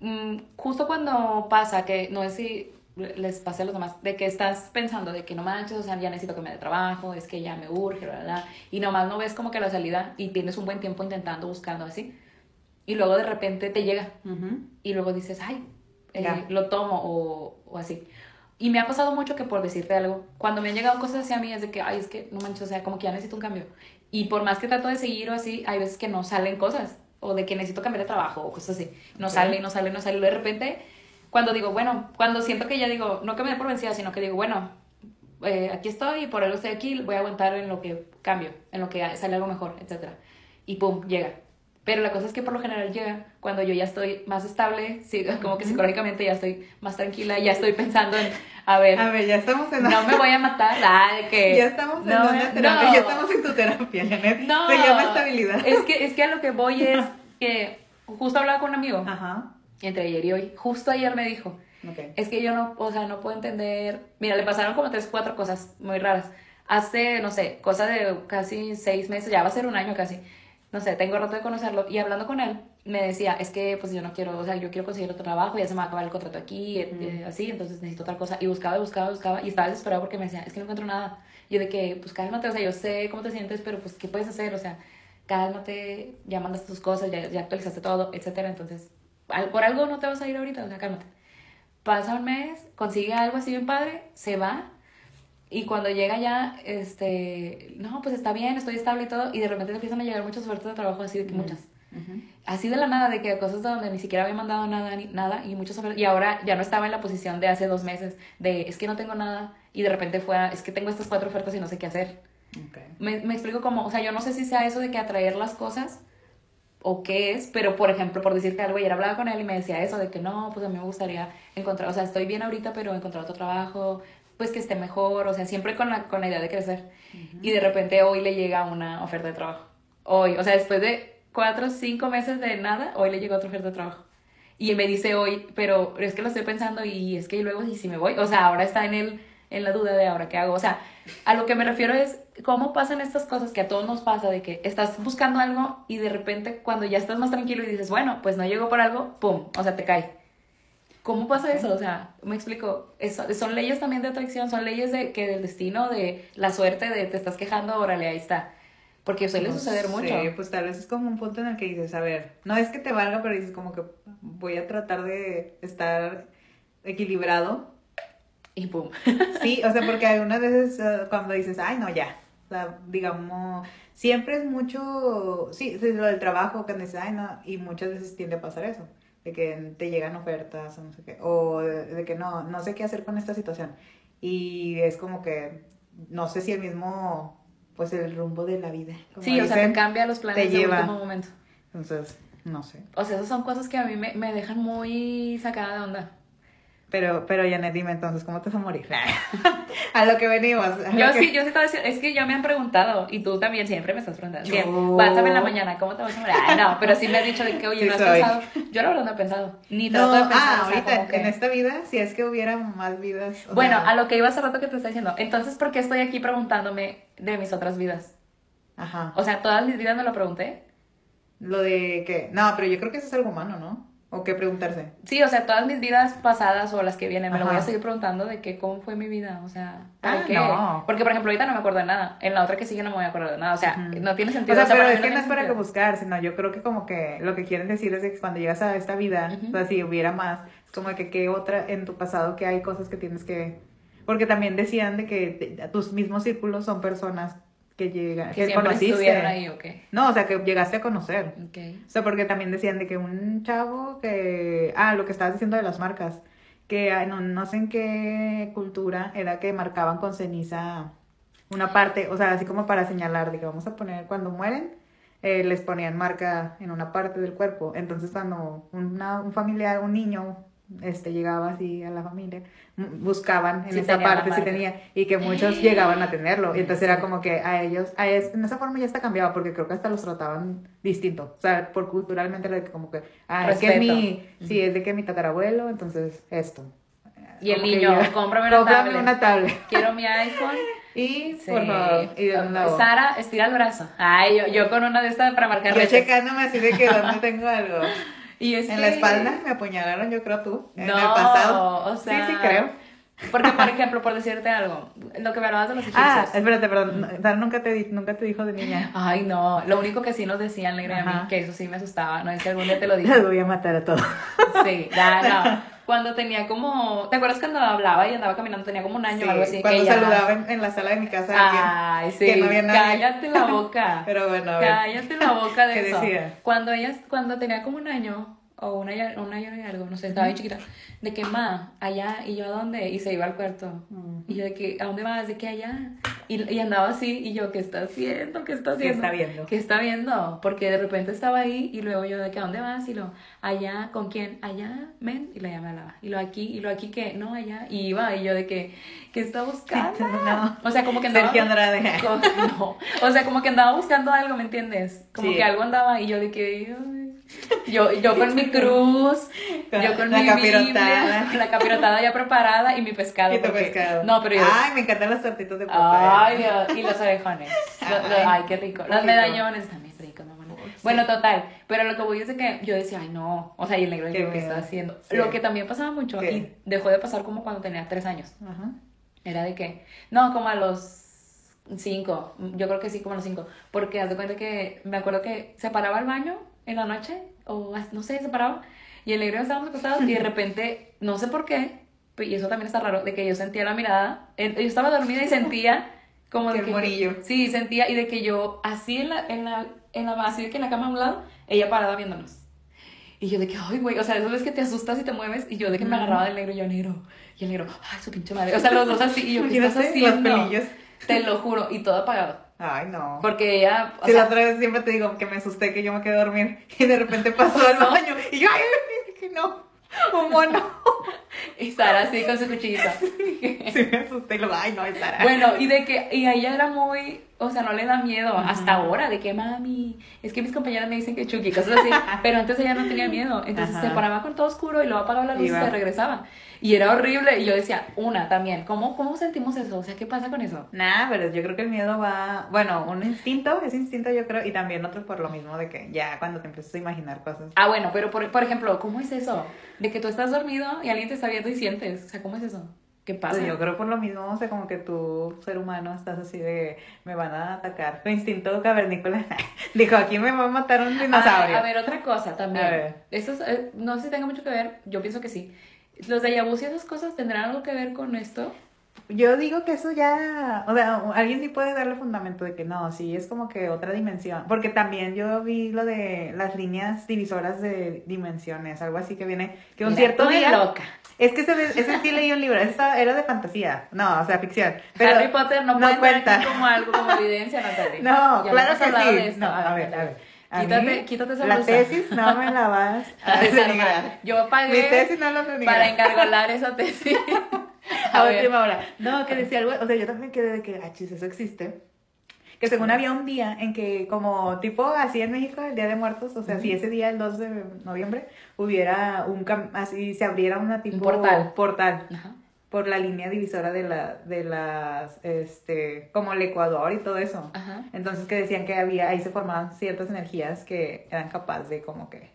Mm, justo cuando pasa, que no sé si les pase a los demás, de que estás pensando de que no manches, o sea, ya necesito que me dé trabajo, es que ya me urge, bla, bla, bla, y nomás no ves como que la salida y tienes un buen tiempo intentando, buscando así, y luego de repente te llega y luego dices, ay, eh, lo tomo o, o así. Y me ha pasado mucho que por decirte algo, cuando me han llegado cosas así a mí es de que, ay, es que no manches, o sea, como que ya necesito un cambio. Y por más que trato de seguir o así, hay veces que no salen cosas, o de que necesito cambiar de trabajo o cosas así. No Ok. sale, no sale, no sale. Y de repente, cuando digo, bueno, cuando siento que ya digo, no que me dé por vencida, sino que digo, bueno, eh, aquí estoy y por algo estoy aquí, voy a aguantar en lo que cambio, en lo que sale algo mejor, etc. Y pum, llega. Pero la cosa es que por lo general llega cuando yo ya estoy más estable, como que psicológicamente ya estoy más tranquila, ya estoy pensando en, a ver, A ver, ya estamos en no me voy a matar, ah, de que... Ya estamos en no, terapia, no. ya estamos en tu terapia, Janet. No, Se llama estabilidad. Es que, es que a lo que voy es que justo hablaba con un amigo, Ajá. entre ayer y hoy, justo ayer me dijo, Ok. es que yo no, o sea, no puedo entender. Mira, le pasaron como tres, cuatro cosas muy raras. Hace, no sé, cosa de casi seis meses, ya va a ser un año casi. No sé, tengo rato de conocerlo. Y hablando con él, me decía, es que pues yo no quiero, o sea, yo quiero conseguir otro trabajo, ya se me va a acabar el contrato aquí, eh, eh, así, entonces necesito tal cosa. Y buscaba, buscaba, buscaba, y estaba desesperado porque me decía, es que no encuentro nada. Y yo de que, pues cálmate, o sea, yo sé cómo te sientes, pero pues, ¿qué puedes hacer? O sea, cálmate, ya mandaste tus cosas, ya, ya actualizaste todo, etcétera. Entonces, al- por algo no te vas a ir ahorita, o sea, cálmate. pasa un mes, consigue algo así bien padre, se va y cuando llega ya, este, no, pues está bien, estoy estable y todo, y de repente empiezan a llegar muchas ofertas de trabajo, así de que muchas. Así de la nada, de que cosas donde ni siquiera había mandado nada, ni nada, y muchas ofertas, y ahora ya no estaba en la posición de hace dos meses, de es que no tengo nada, y de repente fue, a, es que tengo estas cuatro ofertas y no sé qué hacer. Me, me explico cómo, o sea, yo no sé si sea eso de que atraer las cosas, o qué es, pero por ejemplo, por decirte algo, ayer hablaba con él y me decía eso, de que no, pues a mí me gustaría encontrar, o sea, estoy bien ahorita, pero encontrar otro trabajo, pues que esté mejor, o sea, siempre con la, con la idea de crecer. Y de repente hoy le llega una oferta de trabajo. Hoy, o sea, después de cuatro o cinco meses de nada, hoy le llegó otra oferta de trabajo. Y me dice hoy, pero es que lo estoy pensando y es que luego, ¿y si me voy? O sea, ahora está en, el, en la duda de ahora qué hago. O sea, a lo que me refiero es cómo pasan estas cosas que a todos nos pasa, de que estás buscando algo y de repente cuando ya estás más tranquilo y dices, bueno, pues no llegó por algo, ¡pum! O sea, te cae. ¿Cómo pasa eso? O sea, me explico. Eso, son leyes también de atracción, son leyes de que del destino, de la suerte, de te estás quejando, órale, ahí está. Porque suele suceder mucho. Sí, pues tal vez es como un punto en el que dices, a ver, no es que te valga, pero dices como que voy a tratar de estar equilibrado. Y pum. Sí, o sea, porque algunas veces uh, cuando dices, ay, no, ya. O sea, digamos, siempre es mucho, sí, es lo del trabajo que dices, ay, no, y muchas veces tiende a pasar eso de que te llegan ofertas o no sé qué, o de, que no, no sé qué hacer con esta situación. Y es como que, no sé si el mismo, pues el rumbo de la vida. sí, o sea, te cambia los planes te lleva. último momento. Entonces, no sé. O sea, esas son cosas que a mí me, me dejan muy sacada de onda. Pero, pero Janet, dime entonces, ¿cómo te vas a morir? a lo que venimos. Yo sí, yo sí estaba diciendo, es que ya me han preguntado, y tú también siempre me estás preguntando. Yo... Pásame en la mañana, ¿cómo te vas a morir? Ay, no, pero sí me has dicho de que, oye, no has pensado. Yo la verdad no he pensado, ni trato de pensar. Ah, ahorita, en esta vida, si es que hubiera más vidas. Bueno, a lo que iba hace rato que te estaba diciendo, entonces, ¿por qué estoy aquí preguntándome de mis otras vidas? Ajá. O sea, todas mis vidas me lo pregunté. Lo de que, no, pero yo creo que eso es algo humano, ¿no? ¿O qué preguntarse? Sí, o sea, todas mis vidas pasadas o las que vienen, me lo voy a seguir preguntando de que cómo fue mi vida, o sea, ah, qué? No. Porque, por ejemplo, ahorita no me acuerdo de nada, en la otra que sigue no me voy a acordar de nada, o sea, no tiene sentido. O sea, pero es que no es para que buscar, sino yo creo que como que lo que quieren decir es que cuando llegas a esta vida, o sea, si hubiera más, es como que qué otra en tu pasado que hay cosas que tienes que... Porque también decían de que tus mismos círculos son personas que llega, que, que conociste. ahí? No, o sea, que llegaste a conocer. Okay. O sea, porque también decían de que un chavo que, ah, lo que estabas diciendo de las marcas, que ah, no, no sé en qué cultura era que marcaban con ceniza una parte, o sea, así como para señalar, de que vamos a poner cuando mueren, eh, les ponían marca en una parte del cuerpo. Entonces, cuando una, un familiar, un niño, este llegaba así a la familia, buscaban en esa parte si tenía y que muchos llegaban a tenerlo. Y entonces era como que a ellos a en esa forma ya está cambiado porque creo que hasta los trataban distinto. O sea por culturalmente era como que ah, es que mi sí es de que mi tatarabuelo entonces esto y el niño cómprame, una, tablet. una tablet quiero mi iPhone y por favor y Sara estira el brazo. Ay yo, yo con una de estas para marcar yo checándome así de que dónde tengo algo y en la espalda me apuñalaron, yo creo tú. En el pasado. O sea, sí, sí, creo. Porque, por ejemplo, por decirte algo, lo que me hablabas de los egipcios. Ah, espérate, perdón. nunca te, nunca te dijo de niña. Ay, no. Lo único que sí nos decían, Negra, a mí, que eso sí me asustaba. No es que algún día te lo dije. Los voy a matar a todos. Sí, ya, no. Cuando tenía como. ¿Te acuerdas cuando hablaba y andaba caminando? Tenía como un año o algo así. Cuando saludaba en, la sala de mi casa. Ay, sí. Que no había nadie. Cállate la boca. Pero bueno, a ver. Cállate la boca de ¿Qué eso. decía? Cuando ella, cuando tenía como un año o una, una y algo, no sé, estaba bien chiquita, de que, ma, allá, y yo, ¿a dónde? Y se iba al cuarto. Y yo, de que, ¿a dónde vas? De que allá. Y, y, andaba así, y yo, ¿qué está haciendo? ¿Qué está haciendo? ¿Qué está viendo? ¿Qué está viendo? Porque de repente estaba ahí, y luego yo, de que, ¿a dónde vas? Y lo, allá, ¿con quién? Allá, ven, y la llamaba. Y lo aquí, y lo aquí, que No, allá. Y iba, y yo, de que, ¿qué está buscando? No. O sea, como que andaba. Sergio Andrade. no. O sea, como que andaba buscando algo, ¿me entiendes? Como que algo andaba, y yo, de que, yo, yo con mi cruz, yo con la mi capirotada. Biblia, la capirotada ya preparada y mi pescado. Y tu pescado. No, pero yo... Ay, me encantan los tortitos de papa. Ay, Dios. Y los orejones. ay, qué rico. Los medallones también ricos, mamá. Bueno, total. Pero lo que voy es de que yo decía, ay, no. O sea, y el negro ¿qué me está haciendo? Lo que también pasaba mucho, y dejó de pasar como cuando tenía tres años. Ajá. Era de que, no, como a los cinco. Yo creo que sí, como a los cinco. Porque haz de cuenta que me acuerdo que se paraba al baño en la noche, o no sé, se paraba, y el negro estábamos acostados y de repente, no sé por qué, y eso también está raro, de que yo sentía la mirada, yo estaba dormida y sentía como de Que. Sí, sentía, y de que yo, así en la, en la, en la, así de que en la cama a un lado, ella parada viéndonos. Y yo de que, ay, güey, o sea, eso es que te asustas y te mueves, y yo de que me agarraba del negro, y yo, negro, y el negro, ay, su pinche madre, o sea, los dos así, y yo, ¿qué estás haciendo? pelillos. Te lo juro, y todo apagado, Ay, no. porque ella, Si sea, la otra vez siempre te digo que me asusté que yo me quedé a dormir y de repente pasó al Pasó. baño y yo, ay, que no, un mono. y Sara así con su cuchillita. Sí me asusté y luego, ay, no, es Sara. Bueno, y de que, y ella era muy, o sea, no le da miedo, hasta ahora, de que mami, es que mis compañeras me dicen que Chucky, cosas así, pero antes ella no tenía miedo, entonces Ajá. se paraba con todo oscuro y luego apagaba la luz y se regresaba. Y era horrible, y yo decía, una también, ¿cómo, cómo sentimos eso? O sea, ¿qué pasa con eso? Nada, pero yo creo que el miedo va, bueno, un instinto, es instinto yo creo, y también otro por lo mismo de que ya cuando te empiezas a imaginar cosas. Ah, bueno, pero por, por ejemplo, ¿cómo es eso? De que tú estás dormido y alguien te está viendo y sientes, o sea, ¿cómo es eso? ¿Qué pasa? Pues yo creo por lo mismo, o sea, como que tú, ser humano, estás así de, me van a atacar. Tu instinto cavernícola dijo, aquí me va a matar un dinosaurio. Ah, a ver, otra cosa también. Esto es, eh, no sé si tenga mucho que ver, yo pienso que sí. ¿Los de y esas cosas tendrán algo que ver con esto? Yo digo que eso ya, o sea, alguien sí puede darle fundamento de que no, sí, es como que otra dimensión, porque también yo vi lo de las líneas divisoras de dimensiones, algo así que viene, que un cierto día, loca. Es que ese, ese sí leí un libro, estaba- era de fantasía, no, o sea, ficción, pero Harry Potter no, puede cuenta. como algo, como evidencia, Natalia. No, Ya claro que sí. de esto. No, a ver, a ver. A Quítate, mí, quítate esa La blusa. tesis no me la vas a A desarmar. Yo pagué Mi tesis no la para engargolar esa tesis. a, ver. última hora. No, que decía algo, o sea, yo también quedé de que, ah, chis, eso existe. Que según había un día en que, como tipo así en México, el Día de Muertos, o sea, si ese día, el 2 de noviembre, hubiera un, cam- así se abriera una tipo portal. portal Ajá. por la línea divisora de la, de las, este, como el Ecuador y todo eso. Ajá. Entonces que decían que había, ahí se formaban ciertas energías que eran capaces de como que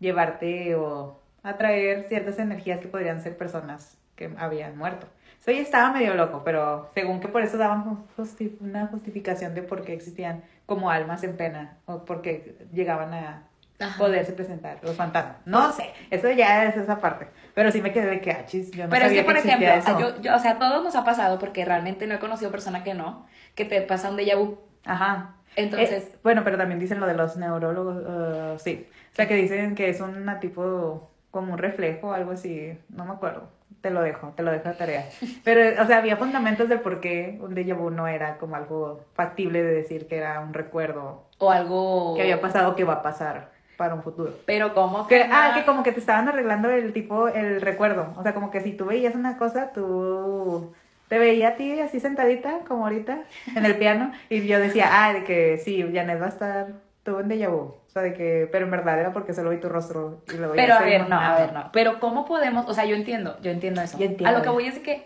llevarte o atraer ciertas energías que podrían ser personas que habían muerto. Estaba medio loco, pero según que por eso daban justi- una justificación de por qué existían como almas en pena o porque llegaban a Ajá. poderse presentar los fantasmas. No sé, eso ya es esa parte. Pero sí me quedé de que, ah, chis, yo no Pero es sabía que, por existía ejemplo, eso. yo, yo- o sea, a todos nos ha pasado porque realmente no he conocido persona que no, que te pasa un déjà vu. Ajá. Entonces, Eh, bueno, pero también dicen lo de los neurólogos, uh, sí. O sea, que dicen que es una tipo, como un reflejo o algo así, no me acuerdo. Te lo dejo, te lo dejo de tarea. Pero, o sea, había fundamentos del por qué un déjà vu no era como algo factible de decir que era un recuerdo o algo... que había pasado que va a pasar para un futuro. Pero como Que, ah, que como que te estaban arreglando el tipo, el recuerdo. O sea, como que si tú veías una cosa, tú te veía a ti así sentadita, como ahorita, en el piano, y yo decía, ah, de que sí, Janet va a estar, tuvo un déjà vu. O sea, de que, pero en verdad era porque solo vi tu rostro y lo Pero a ver, no, a imaginando. ver, no. Pero ¿cómo podemos? O sea, yo entiendo, yo entiendo eso. Yo entiendo. A lo que voy es que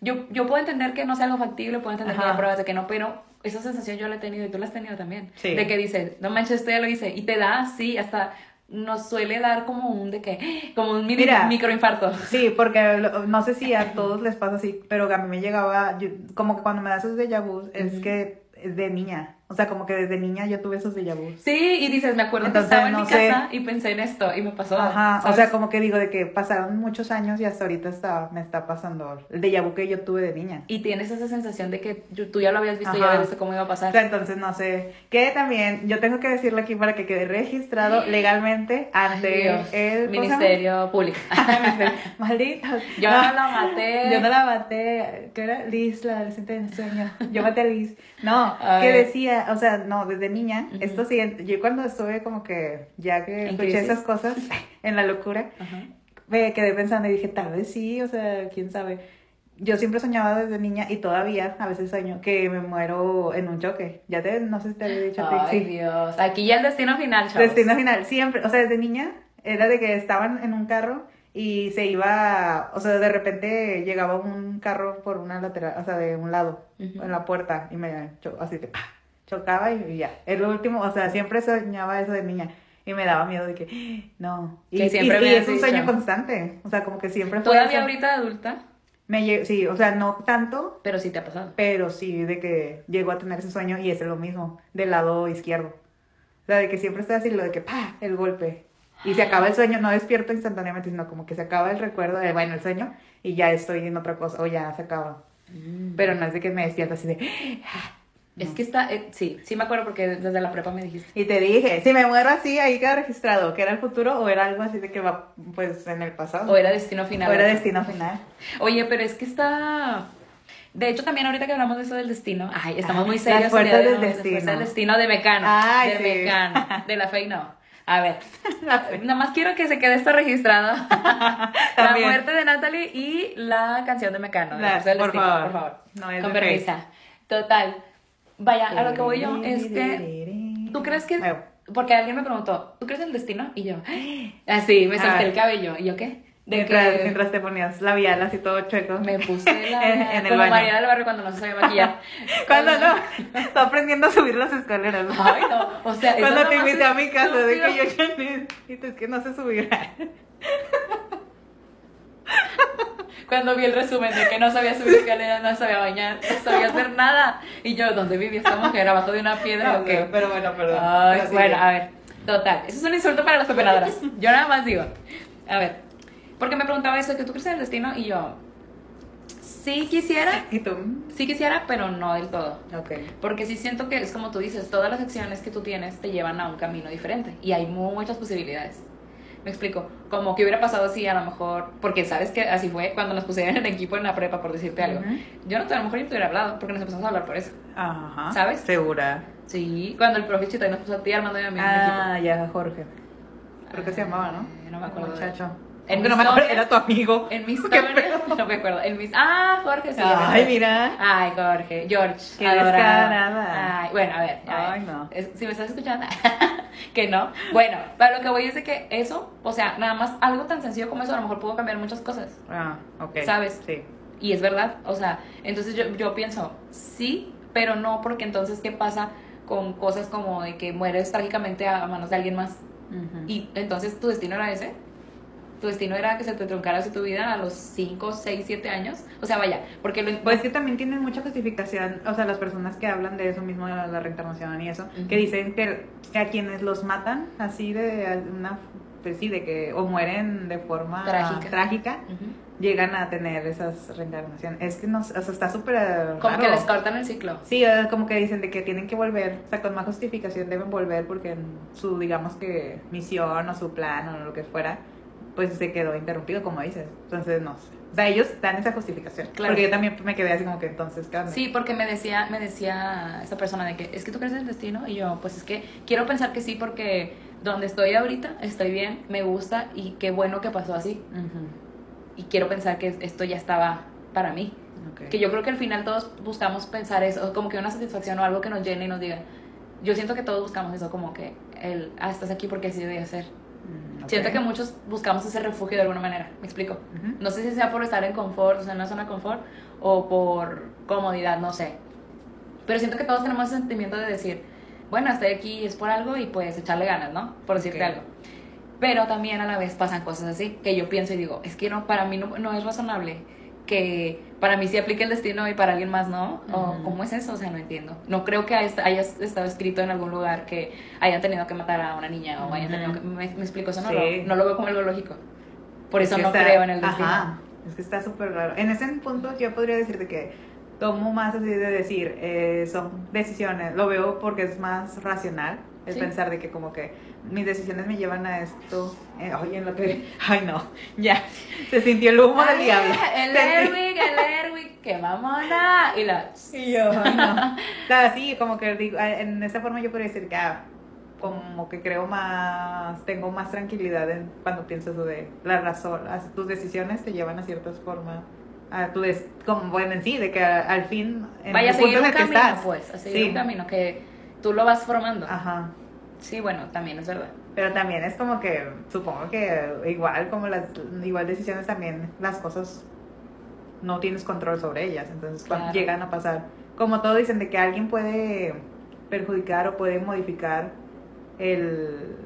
yo, yo puedo entender que no sea algo factible, puedo entender que Ajá. haya pruebas de que no, pero esa sensación yo la he tenido y tú la has tenido también. Sí. De que dices, no manches, esto ya lo hice. Y te da así, hasta nos suele dar como un de que, como un mini, Mira. microinfarto. Sí, porque lo- no sé si a todos les pasa así, pero a mí me llegaba, yo- como que cuando me das esos déjà es Ujú. que es de niña. O sea, como que desde niña yo tuve esos déjà vus. Sí, y dices, me acuerdo Entonces, que estaba en no mi sé. casa y pensé en esto y me pasó. Ajá, o ¿sabes? sea, como que digo de que pasaron muchos años y hasta ahorita está, me está pasando el déjà vu que yo tuve de niña. Y tienes esa sensación de que tú ya lo habías visto, ya Ajá. habías visto cómo iba a O pasar. sea, entonces no sé. Que también, yo tengo que decirlo aquí para que quede registrado legalmente ante Ay, el. Ministerio Público. Maldito. Yo no la maté. Yo no la maté. ¿Qué era? Liz, la adolescente de sueño. Yo maté a Liz. No, A que ver. O sea, no, desde niña, Ujú. esto sí, yo cuando estuve como que, ya que ¿En escuché crisis? esas cosas, en la locura, Ajá. me quedé pensando y dije, tal vez sí, o sea, quién sabe. Yo siempre soñaba desde niña y todavía a veces sueño que me muero en un choque. Ya te, no sé si te había dicho a ti, Ay, sí. Dios. Aquí ya el destino final, chavos. Destino final, siempre, o sea, desde niña era de que estaban en un carro y se iba, o sea, de repente llegaba un carro por una lateral, o sea, de un lado, Ujú. en la puerta y me así que ¡pah! Chocaba y, ya. Es lo último, o sea, siempre soñaba eso de niña y me daba miedo de que no. Y, Que siempre y- me y has es un sueño constante, o sea, como que siempre fue Todavía ahorita de adulta, Me sí, o sea, no tanto, pero sí te ha pasado. pero sí de que llegó a tener ese sueño y es lo mismo, del lado izquierdo. O sea, de que siempre está así lo de que, pa, el golpe. Y se acaba el sueño, no despierto instantáneamente, sino como que se acaba el recuerdo, de, bueno, el sueño, y ya estoy en otra cosa, o ya se acaba. Pero no es de que me despierto así de... Es que está, eh, sí, sí me acuerdo porque desde la prepa me dijiste. Y te dije, si me muero así, ahí queda registrado, que era el futuro o era algo así de que va, pues, en el pasado. O era destino final. O era destino final. Oye, pero es que está... De hecho, también ahorita que hablamos de eso del destino, ay, estamos muy las serios. día de del las destino. fuerzas del destino de Mecano. Ay, de sí. Mecano. De la fe no. A ver, nada más quiero que se quede esto registrado. la muerte de Natalie y la canción de Mecano. de La- Fuerza del por Destino, favor. por favor. No es Con permiso. Total. Vaya, a lo que voy yo es que ¿Tú crees que.? Porque alguien me preguntó, ¿tú crees en el destino? Y yo, así, me Ah. el cabello. ¿Y yo qué? De mientras, que mientras te ponías labial así todo chueco. me puse la. En- en el como baño. María del Barrio cuando no se sabía maquillar. Cuando no, está aprendiendo a subir las escaleras. Ay, no. O sea, Cuando te invité a mi casa, de que yo estúpido. ya ni- y tú, es que no sé subir. Cuando vi el resumen de que no sabía subir escaleras, no sabía bañar, no sabía hacer nada. Y yo, ¿dónde vivía esta mujer? ¿Abajo de una piedra o qué? Pero bueno, perdón. Ay, Pero bueno, a ver, total. Eso es un insulto para las pepenadoras. Yo nada más digo, a ver, porque me preguntaba eso, que tú crees en el destino, y yo, sí quisiera, ¿Y tú? sí quisiera, pero no del todo. Ok. Porque sí siento que es como tú dices, todas las acciones que tú tienes te llevan a un camino diferente y hay muchas posibilidades. Me explico, como que hubiera pasado si a lo mejor, porque sabes que así fue cuando nos pusieron en equipo en la prepa, por decirte algo. Yo no, a lo mejor yo te hubiera hablado, porque nos empezamos a hablar por eso. Ajá. ¿Sabes? Segura. Sí, cuando el profe Chita nos puso a ti, Armando y a mí en el Ah, ya, Jorge. Creo que se llamaba, ¿no? Eh, no me El acuerdo. Muchacho. En no me acuerdo, era tu amigo. En mi no me acuerdo. En mis, ah, Jorge, sí. Ay, mira. Ay, Jorge, George. Qué. Ay, bueno, a ver. a Ay, ver. no. Es- si me estás escuchando, que no. Bueno, para lo que voy es de que eso, o sea, nada más algo tan sencillo como eso a lo mejor pudo cambiar muchas cosas. Ah, ok. ¿Sabes? Sí. Y es verdad, o sea, entonces yo, yo pienso, sí, pero no, porque entonces, ¿qué pasa con cosas como de que mueres trágicamente a manos de alguien más? Y entonces tu destino era ese. Tu destino era que se te truncara tu vida a los 5, 6, 7 años. O sea, vaya, porque lo Pues que también tienen mucha justificación, o sea, las personas que hablan de eso mismo, de la, reencarnación y eso, que dicen que, a quienes los matan así de una, pues sí, de que, o mueren de forma Trágica. llegan a tener esas reencarnaciones. Es que no, o sea, está súper Como que les cortan el ciclo. Sí, como que dicen de que tienen que volver, o sea, con más justificación deben volver porque en su, digamos que, misión o su plan o lo que fuera, pues se quedó interrumpido, como dices. Entonces, no sé. O sea, ellos dan esa justificación. Claro. Porque yo también me quedé así como que entonces, ¿qué onda? Sí, porque me decía, me decía esta persona de que es que tú crees en el destino y yo, pues es que quiero pensar que sí porque donde estoy ahorita estoy bien, me gusta y qué bueno que pasó así Ujú. y quiero pensar que esto ya estaba para mí. Ok. Que yo creo que al final todos buscamos pensar eso, como que una satisfacción o algo que nos llene y nos diga. Yo siento que todos buscamos eso, como que el, ah, estás aquí porque así debe ser. Siento que muchos buscamos ese refugio de alguna manera, ¿me explico? Ujú. No sé si sea por estar en confort, o sea, en una zona de confort, o por comodidad, no sé. Pero siento que todos tenemos ese sentimiento de decir, bueno, estoy aquí es por algo y pues echarle ganas, ¿no? Por decirte Ok. algo. Pero también a la vez pasan cosas así, que yo pienso y digo, es que no, para mí no, no es razonable que para mí sí aplique el destino y para alguien más no. ¿O Ujú. cómo es eso? O sea, no entiendo. No creo que haya estado escrito en algún lugar que hayan tenido que matar a una niña o hayan tenido que... Me, me explico, eso no, Sí. lo, no lo veo como algo lógico. Por Es eso que no está- creo en el destino. Ajá, es que está súper raro. En ese punto yo podría decirte que tomo más así de decir, eh, son decisiones, lo veo porque es más racional, el Sí. pensar de que como que mis decisiones me llevan a esto, eh, oye, en lo que, ay no, ya, se sintió el humo del Ay, diablo. El Erwin, el Erwin, qué mamona. Y la. Y yo, ay, no. O sea, sí, como que digo, en esa forma yo podría decir que ah, como que creo más, tengo más tranquilidad en, cuando pienso eso de la razón, tus decisiones te llevan a ciertas formas, a tu des- como bueno en sí, de que a- al fin, en Vaya a el punto seguir en un el que camino, estás. pues. A seguir Sí. un camino que tú lo vas formando. Ajá. Sí, bueno, también es verdad. Pero también es como que, supongo que igual como las igual decisiones también, las cosas no tienes control sobre ellas. Entonces cuando Claro. llegan a pasar, como todo dicen de que alguien puede perjudicar o puede modificar el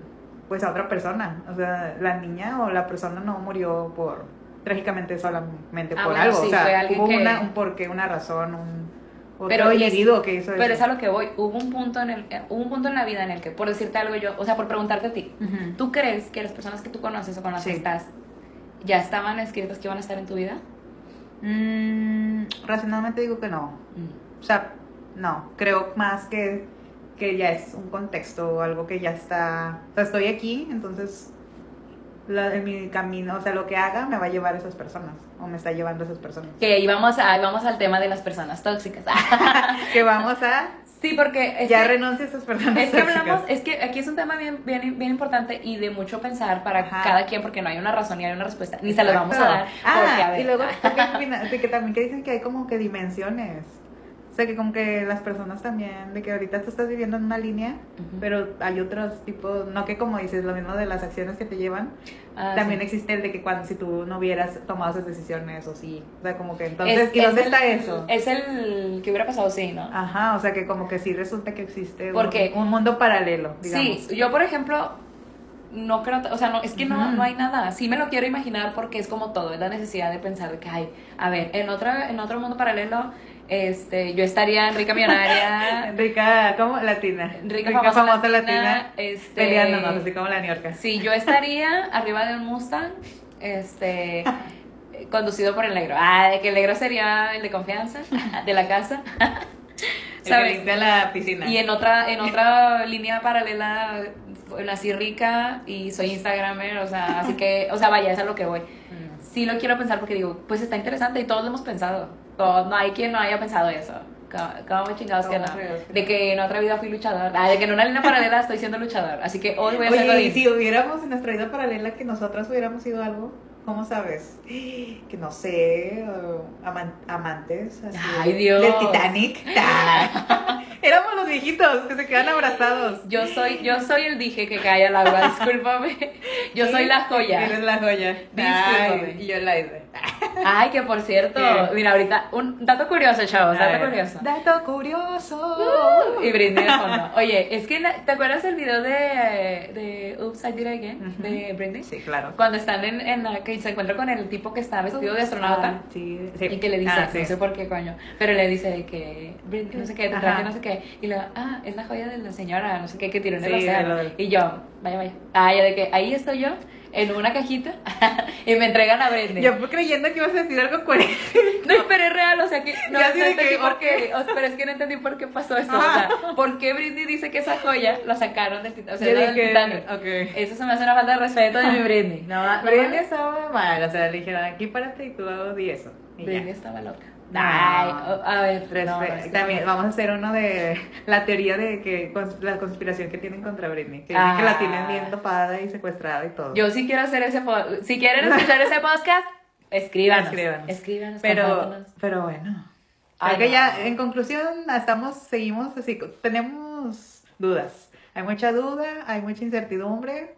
pues a otra persona. O sea, la niña o la persona no murió por trágicamente solamente Ah, por bueno, algo. sí, o sea, hubo que- una, un porqué, una razón, un, Pero individuo que hizo Pero es a lo que voy. Hubo un punto en el, eh, hubo un punto en la vida en el que, por decirte algo yo, o sea, por preguntarte a ti. ¿tú crees que las personas que tú conoces o con las que estás ya estaban escritas que iban a estar en tu vida? Mm, racionalmente digo que no. O sea, no, creo más que, que ya es un contexto, algo que ya está... O sea, estoy aquí, entonces la- en mi camino, o sea, lo que haga me va a llevar a esas personas, o me está llevando a esas personas. Que íbamos a, vamos al tema de las personas tóxicas. que vamos a... sí, porque ya que- renuncie a esas personas Es que hablamos, es que aquí es un tema bien, bien, bien importante y de mucho pensar para Ajá. cada quien porque no hay una razón ni hay una respuesta, ni se la vamos a dar. Ah, porque, a ver, y luego ¿tú qué de que también que dicen que hay como que dimensiones. O sea, que como que las personas también, de que ahorita tú estás viviendo en una línea, Ujú. pero hay otros tipos, no que como dices, lo mismo de las acciones que te llevan, Ah, también sí. existe el de que cuando si tú no hubieras tomado esas decisiones o sí, o sea, como que entonces, Es- ¿y dónde es está el- eso? Es el que hubiera pasado, sí, ¿no? Ajá, o sea, que como que sí resulta que existe un- Porque- un, mundo paralelo, digamos. Sí, yo por ejemplo no creo, o sea, no, es que no, Ujú. no hay nada. Sí me lo quiero imaginar porque es como todo, es la necesidad de pensar que hay, a ver, en otra, en otro mundo paralelo, este, yo estaría en rica millonaria, Rica, como latina. rica, famosa, latina, este, Peleándonos, así como la New York. Sí, yo estaría arriba de un Mustang, este, conducido por el negro. Ah, de que el negro sería el de confianza de la casa. ¿Sabes? de la piscina. Y en otra, en otra línea paralela, nací rica y soy Instagramer, o sea, así que, o sea, vaya, es a lo que voy. Mm. Sí lo quiero pensar porque digo, pues está interesante y todos lo hemos pensado. Todos, no hay quien no haya pensado eso. ¿Cómo, cómo chingados que no? ¿Cómo fregados que De no? que en otra vida fui luchador. Ah, de que en una línea paralela estoy siendo luchador. Así que hoy voy a ser Oye, y si hubiéramos en nuestra vida paralela que nosotras hubiéramos sido algo, ¿cómo sabes? Que no sé, aman- amantes. así Ay, Dios. Del Titanic. Éramos los viejitos que se quedan abrazados. Yo soy, yo soy el dije que cae al agua, discúlpame. Yo soy la joya. Eres la joya. Discúlpame. Ay, y yo la hice. Ay, que por cierto, ¿Qué? mira, ahorita, un dato curioso, chavos, dato curioso. Dato curioso. Y Britney de fondo. Oye, es que, ¿te acuerdas del video de, de Oops, I Did It Again? De Britney. Sí, claro. Cuando están en, en la que se encuentra con el tipo que está vestido de astronauta. Ah, sí, sí. Y que le dice, Ah, sí. no sé por qué coño, pero le dice que Britney no sé qué, te traje no sé qué, y luego, ah, es la joya de la señora, no sé qué, que tiró en el Sí, océano. lo Y yo, vaya, vaya. Ah, ya de que ahí estoy yo, en una cajita, y me entregan a Britney. Yo creyendo que ibas a decir algo coherente. No, pero es real, o sea que no, no entendí que, por qué, pero es que no entendí por qué pasó eso, o sea, por qué Britney dice que esa joya la sacaron del Titanic, o sea, del Titanic. ok. Eso se me hace una falta de respeto de mi Britney. No, Britney estaba mal, o sea, le dijeron aquí párate y tú di eso. Y Britney ya. estaba loca. No. Ay, a ver, Respe- no, no, es que también vamos a hacer uno de la teoría de que cons- la conspiración que tienen contra Britney, que, Ah. que la tienen bien dopada y secuestrada y todo. Yo sí quiero hacer ese Si quieren escuchar ese podcast, escríbanos. Escríbanos. Escríbanos, pero pero bueno. Creo que ya en conclusión estamos seguimos así tenemos dudas. Hay mucha duda, hay mucha incertidumbre,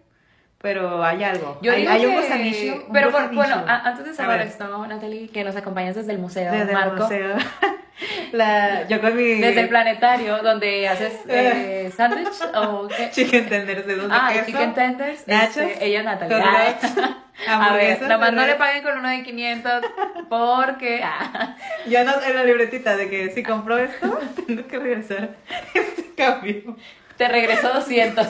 pero hay algo. Yo hay, hay un que- gusanillo. un Pero gusanillo. bueno, a- antes de cerrar esto, Natalie, que nos acompañas desde el museo, desde Marco. el museo. La, yo con mi Desde el planetario, donde haces eh, sándwich o qué? chicken tenders de dos de Ah, queso. chicken tenders. nachos, este, ella Natalie. Ah. A ver, hamburguesas, nada más no le paguen con uno de 500 porque... ah. Yo no, en la libretita de que si compro esto, tengo que regresar este cambio. Te regresó 200.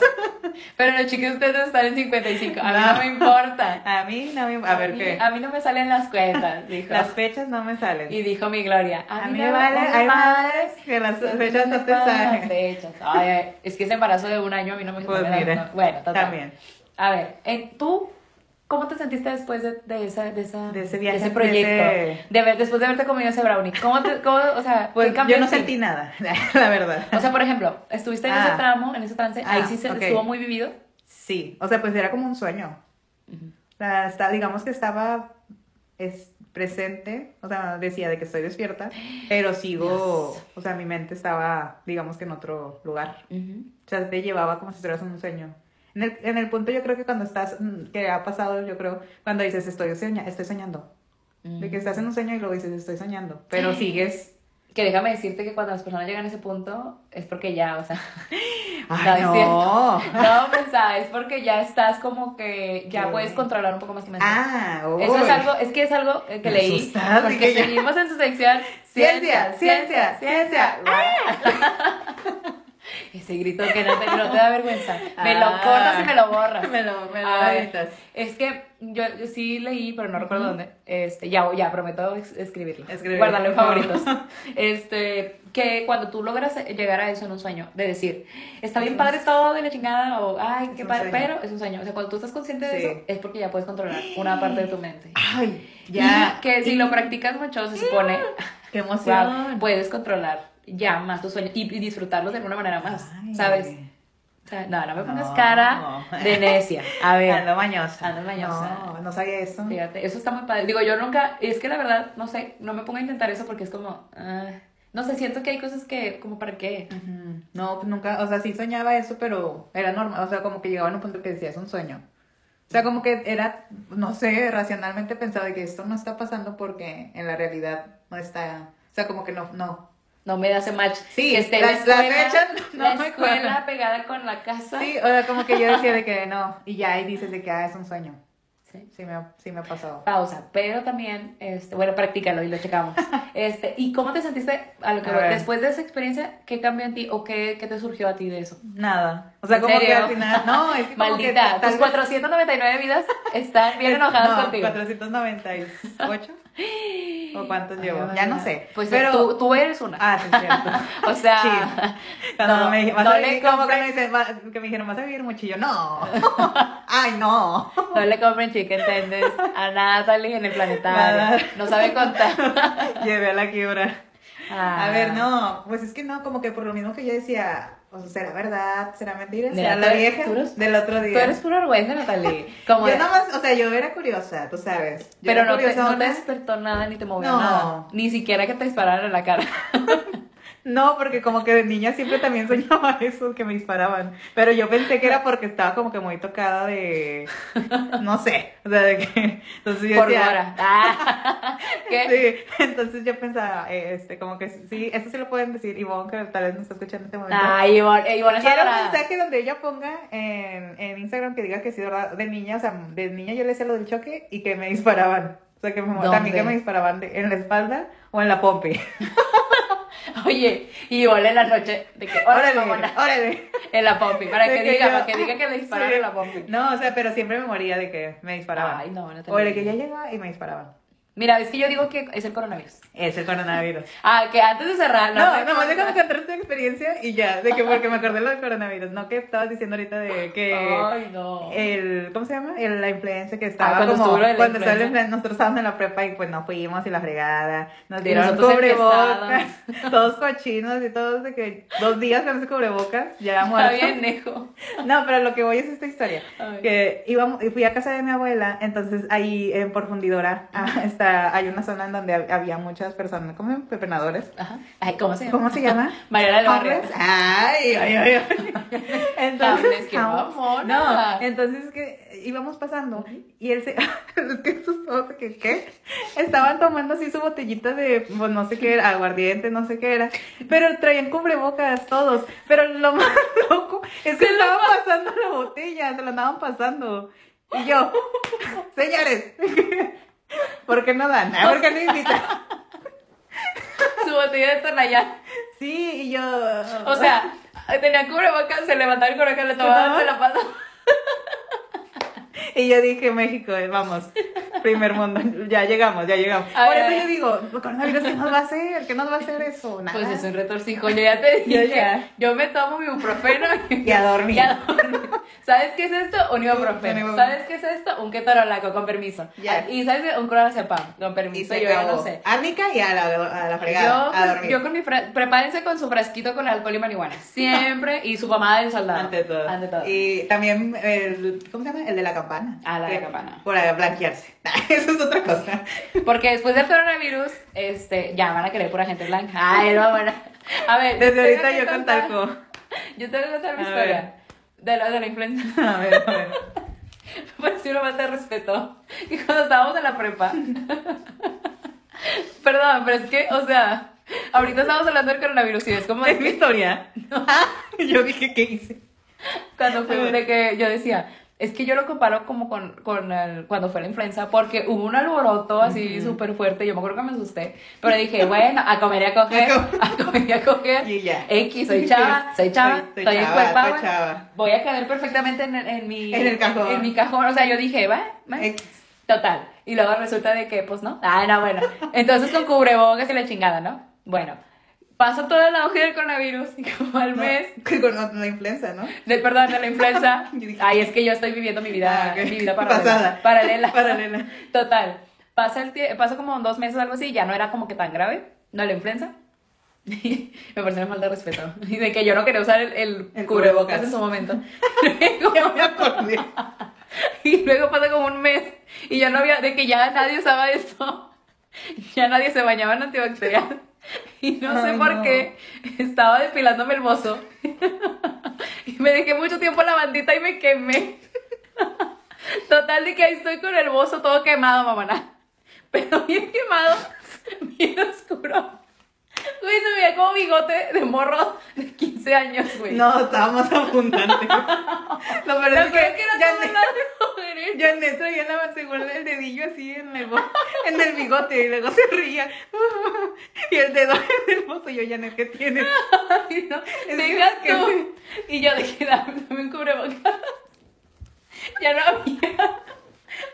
Pero los chicken tenders están en 55. A mí no, No. me importa. A mí no me... A ver qué. A mí no me salen las cuentas, dijo. Las fechas no me salen. Y dijo mi Gloria, a a, mí mí me vale, hay madres que las fechas no te salen. fechas. Ay, ay, es que ese embarazo de un año a mí no me Pues no. Bueno, total. también. A ver, en- ¿tú cómo te sentiste después de, de, esa, de, esa, De ese viaje, ese de proyecto? ese- De ver, después de haberte comido ese brownie. ¿Cómo te, cómo, o sea, Pues yo no sentí nada, la verdad. O sea, por ejemplo, estuviste en Ah. ese tramo, en ese trance, ahí Ah, sí se ok. estuvo muy vivido. Sí, o sea, pues era como un sueño. O sea, está, digamos que estaba es, presente, o sea, decía de que estoy despierta, pero sigo, o sea, mi mente estaba, digamos que en otro lugar. O sea, te llevaba como si estuvieras en un sueño. En el, en el punto yo creo que cuando estás, mm, que ha pasado, yo creo, cuando dices estoy, soña, estoy soñando. De que estás en un sueño y luego dices estoy soñando, pero sigues, Que déjame decirte que cuando las personas llegan a ese punto es porque ya, o sea, Ay, no. cierto. No, mensa, es porque ya estás como que ya ¿Qué? puedes controlar un poco más tu mente. Ah, Eso es uy. algo, es que es algo que Me leí. asustaste, Porque yo. seguimos en su sección Ciencia, ciencia, ciencia. Ese grito que no te, no te da vergüenza. Me lo Ah. cortas y me lo borras. Me lo, me lo A ver, editas. es que yo, yo sí leí, pero no recuerdo dónde. Este, ya, ya prometo es- escribirlo. Escribirlo, Guardarlo en favoritos. Este, que cuando tú logras llegar a eso en un sueño, de decir, está bien padre todo de la chingada, o ay, qué padre, pero es un sueño. O sea, cuando tú estás consciente de Sí. eso, es porque ya puedes controlar una parte de tu mente. Ay, Ya. ya. que si lo practicas mucho, se supone, Qué wow, emoción. puedes controlar ya más tus sueños y, y disfrutarlos de alguna manera más, Ay. ¿sabes? O sea, no, no me pongas No. cara de necia. A ver, Ando mañosa. Ando mañosa. No, no sabía eso. fíjate, eso está muy padre. Digo, yo nunca, es que la verdad, no sé, no me pongo a intentar eso porque es como, ah, no sé, siento que hay cosas que, como, ¿para qué? Ujú. No, pues nunca, o sea, sí soñaba eso, pero era normal, o sea, como que llegaba a un punto que decía, es un sueño. O sea, como que era, no sé, racionalmente pensaba de que esto no está pasando porque en la realidad no está, o sea, como que no, no. No me hace match. Sí, que esté la escuela, fechas no la me escuela pegada con la casa. Sí, o sea, como que yo decía de que no, y ya ahí dices de que, ah, es un sueño. Sí. Sí me, ha- sí me ha pasado. pausa, pero también, este, bueno, practícalo y lo checamos. Este, ¿y cómo te sentiste a lo que A después de esa experiencia? ¿Qué cambió en ti o qué, qué te surgió a ti de eso? Nada. O sea, ¿En como que al final, no, es que como que Maldita, tus vez- 499 vidas están bien enojadas no, contigo. 498. ¿O cuántos llevo? Ya no sé. Pues pero tú, tú eres una. Ah, sí, es cierto. o sea, Sí. Cuando no, me dijeron, no vas a le como que compren- me dicen, que me dijeron, vas a vivir yo, no. Ay, no. no le compren chicken tenders a Natalie en el planetario. Nada. No sabe contar. Llevé a la quiebra. A Ah. ver, no, pues es que no, como que por lo mismo que yo decía, o sea, ¿será verdad? ¿Será mentira? ¿Será la vieja del otro día? Tú eres pura vergüenza, Natalie. Como yo de- nada más, o sea, yo era curiosa, tú sabes. Yo Pero era no te, no te despertó nada ni te movió No. nada. Ni siquiera que te dispararan en la cara. No, porque como que de niña siempre también soñaba eso, que me disparaban. Pero yo pensé que era porque estaba como que muy tocada de. No sé. O sea, de que. Entonces yo Por decía. Ah. ¿Qué? Sí, entonces yo pensaba, eh, este, como que sí, esto sí lo pueden decir. Ivonne, que tal vez me está escuchando en este momento. Ay, Ivonne, eh, Ivonne Quiero un mensaje donde ella ponga en, en Instagram que diga que sí, ¿verdad? De niña, o sea, de niña yo le decía lo del choque y que me disparaban. O sea, que me, también que me disparaban de- en la espalda o en la pompi. Oye, y Ivonne en la noche, de que, órale, en la pompi, para que que diga, yo- para que diga que le dispararon Sí. en la pompi. No, o sea, pero siempre me moría de que me disparaban. Ay, no, no te o de que ya llegaba y me disparaban. Mira, es que yo digo que es el coronavirus. Es el coronavirus. Ah, que antes de cerrar, No, nomás consta. déjame contar tu experiencia y ya, de que porque me acordé lo del coronavirus, no que estabas diciendo ahorita de que Ay, no. el, ¿cómo se llama? El, la influencia que estaba Ah, cuando como, la cuando estaba la nosotros estábamos en la prepa y pues no fuimos y la fregada, nos dieron cubrebocas, todos cochinos y todos de que dos días con ese cubrebocas, ya Está muertos. bien, Nejo. No, pero lo que voy es esta historia. Ay. Que íbamos, y fui a casa de mi abuela, entonces ahí en por Fundidora ah, hay una zona en donde hab- había muchas personas, ¿cómo se llaman? Pepenadores. Ajá. Ay, ¿cómo se llama? ¿Cómo se llama? Del Barrio. Homeless. Ay, ay, ay, ay. Entonces. No, entonces que íbamos pasando y él se, que que, ¿qué? Estaban tomando así su botellita de, pues no sé qué era, aguardiente, no sé qué era, pero traían cubrebocas todos, pero lo más loco es que estaban pasando la botella, se la andaban pasando. Y yo, señores, ¿por qué no dan? ¿Por qué no invitan? Su botella de Tonayán. Sí, y yo... O sea, tenían cubrebocas, se levantaron el cubrebocas, le tomaban, se la pasaban. Y yo dije, México, eh, vamos, primer mundo, ya llegamos, ya llegamos. A Por ver, a eso yo digo, coronavirus, ¿qué nos va a hacer? ¿Qué nos va a hacer eso? Nada. Pues es un retorcijo, yo ya te Yo dije. ya. Yo me tomo mi ibuprofeno Y a dormir. y a dormir. ¿Sabes qué es esto? Un ibuprofeno. ¿Sabes qué es esto? Un ketorolaco, con permiso. Ya. Y ¿sabes qué? Un clonazepam, con Y permiso. Yo ya no sé. Árnica y a la, a la Yo, fregada, a con- dormir. yo con mi prepárense con su frasquito con alcohol y marihuana. Siempre. Y su pomada del soldado. Ante todo. Ante todo. Y también, el, ¿cómo se llama? El de la campana. Ah, la de Que- campana. Para blanquearse. Eso es otra cosa. Porque después del coronavirus, este, ya van a querer pura gente blanca. Ay, no, bueno. A ver. Desde ahorita que yo con contar- talco. Yo tengo que contar mi A historia. De lo de la influenza. A ver, a ver. Pareció una falta de respeto. Y cuando estábamos en la prepa. Perdón, pero es que, o sea, Ahorita estamos hablando del coronavirus y es como Es mi que historia. Yo dije, ¿qué hice? cuando fue de que yo decía, es que yo lo comparo como con, con el- cuando fue la influenza, porque hubo un alboroto así súper fuerte, yo me acuerdo que me asusté, pero dije, bueno, a comer y a coger, A comer y a coger, Y ya. X, soy chava, soy chava, Soy- soy estoy en cuerpa, soy chava. voy a caber perfectamente en, en mi... En el cajón. En mi cajón, o sea, yo dije, va, va, X. Total. Y luego resulta de que, pues no. Ah, no, bueno. Entonces con cubrebocas y la chingada, ¿no? Bueno. Pasó todo el auge del coronavirus y como al No, mes. con la influenza, ¿no? De, perdón, de la influenza. Dije- Ay, es que yo estoy viviendo mi vida, Ah, ok. mi vida paralela. Pasada. Paralela. Paralela. Total. Pasa, el pasa como dos meses o algo así, ya no era como que tan grave, no la influenza. me parece una falta de respeto. Y de que yo no quería usar el, el El cubrebocas cubrebocas. en su momento. Ya me acordé. Y luego pasa como un mes y ya no había, de que ya nadie usaba eso. Ya nadie se bañaba en antibacterial. Y no sé por no. qué estaba depilándome el bozo. Y me dejé mucho tiempo la bandita y me quemé. Total de que ahí estoy con el bozo todo quemado, mamá. Pero bien quemado, bien oscuro. Güey, se veía como bigote de morro de 15 años, güey. No, estábamos abundantes. Lo peor es que era ya todo. Janet traía la segunda el dedillo así en el, en el bigote y luego se reía. Y el dedo en el bozo. Yo, Janet, ¿qué tienes? Ay, no, Es deja que- tú. Y yo dije, dame, dame un cubrebocas. Ya no había.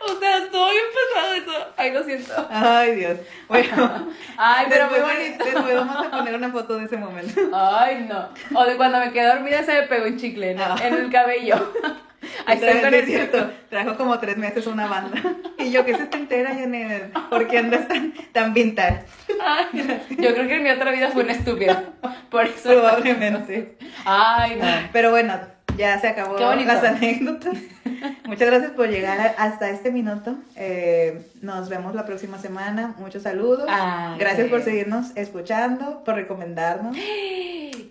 O sea, estuvo bien pesado eso. Ay, lo siento. Ay, Dios. Bueno, Ay, pero muy después, bonito. después vamos a poner una foto de ese momento. Ay, no. O de cuando me quedé dormida se me pegó un chicle en el cabello. Ahí está con el cierto, trajo como tres meses una banda. Y yo, ¿qué se te entera, Janet? ¿Por qué andas tan, tan vintage? Ay, yo creo que en mi otra vida fue una estúpida. Por eso. Probablemente. Ay, no. Pero bueno, ya se acabó las anécdotas. Muchas gracias por llegar a- hasta este minuto. Eh, nos vemos la próxima semana. Muchos saludos. Ay, gracias sí. por seguirnos escuchando, por recomendarnos.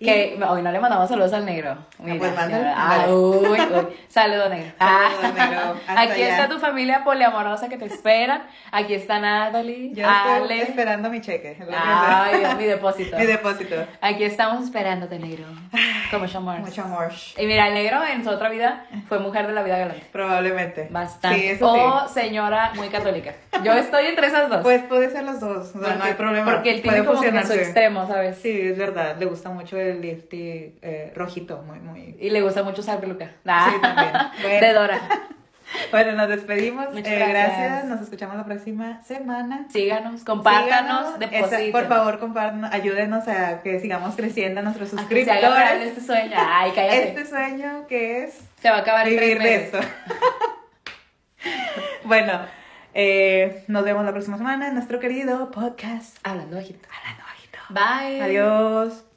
Que hoy no le mandamos saludos al negro. Mira, pues mándale, mándale. Ah, uy, uy. Saludo negro. Saludos, negro. Hasta Aquí allá. está tu familia poliamorosa que te espera. Aquí está Natalie, Yo estoy Ale. esperando mi cheque. Ay. Dios, mi depósito. mi depósito. Aquí estamos esperándote, negro. Con mucho amor. Mucho amor. Y mira, el negro en su otra vida fue mujer de la vida galante. Probablemente. Bastante. Sí, eso o sí. señora muy católica. Yo estoy entre esas dos. Pues puede ser los dos. O sea, no hay problema. Porque él tiene como que su extremo, ¿sabes? Sí, es verdad. Le gusta mucho el lifty eh, rojito. Muy, muy. Y le gusta mucho usar peluca. Sí, también. Bueno. De Dora. Bueno, nos despedimos. Muchas Eh, gracias. gracias. Nos escuchamos la próxima semana. Síganos, compártanos, Síganos. Esa- por favor, compártanos, ayúdenos a que sigamos creciendo nuestros A que se haga suscriptores. este sueño. Ay, cállate. Este sueño que es Se va a acabar en vivir de esto. bueno, eh, nos vemos la próxima semana en nuestro querido podcast. Hablando bajito. Hablando bajito. Bye. Adiós.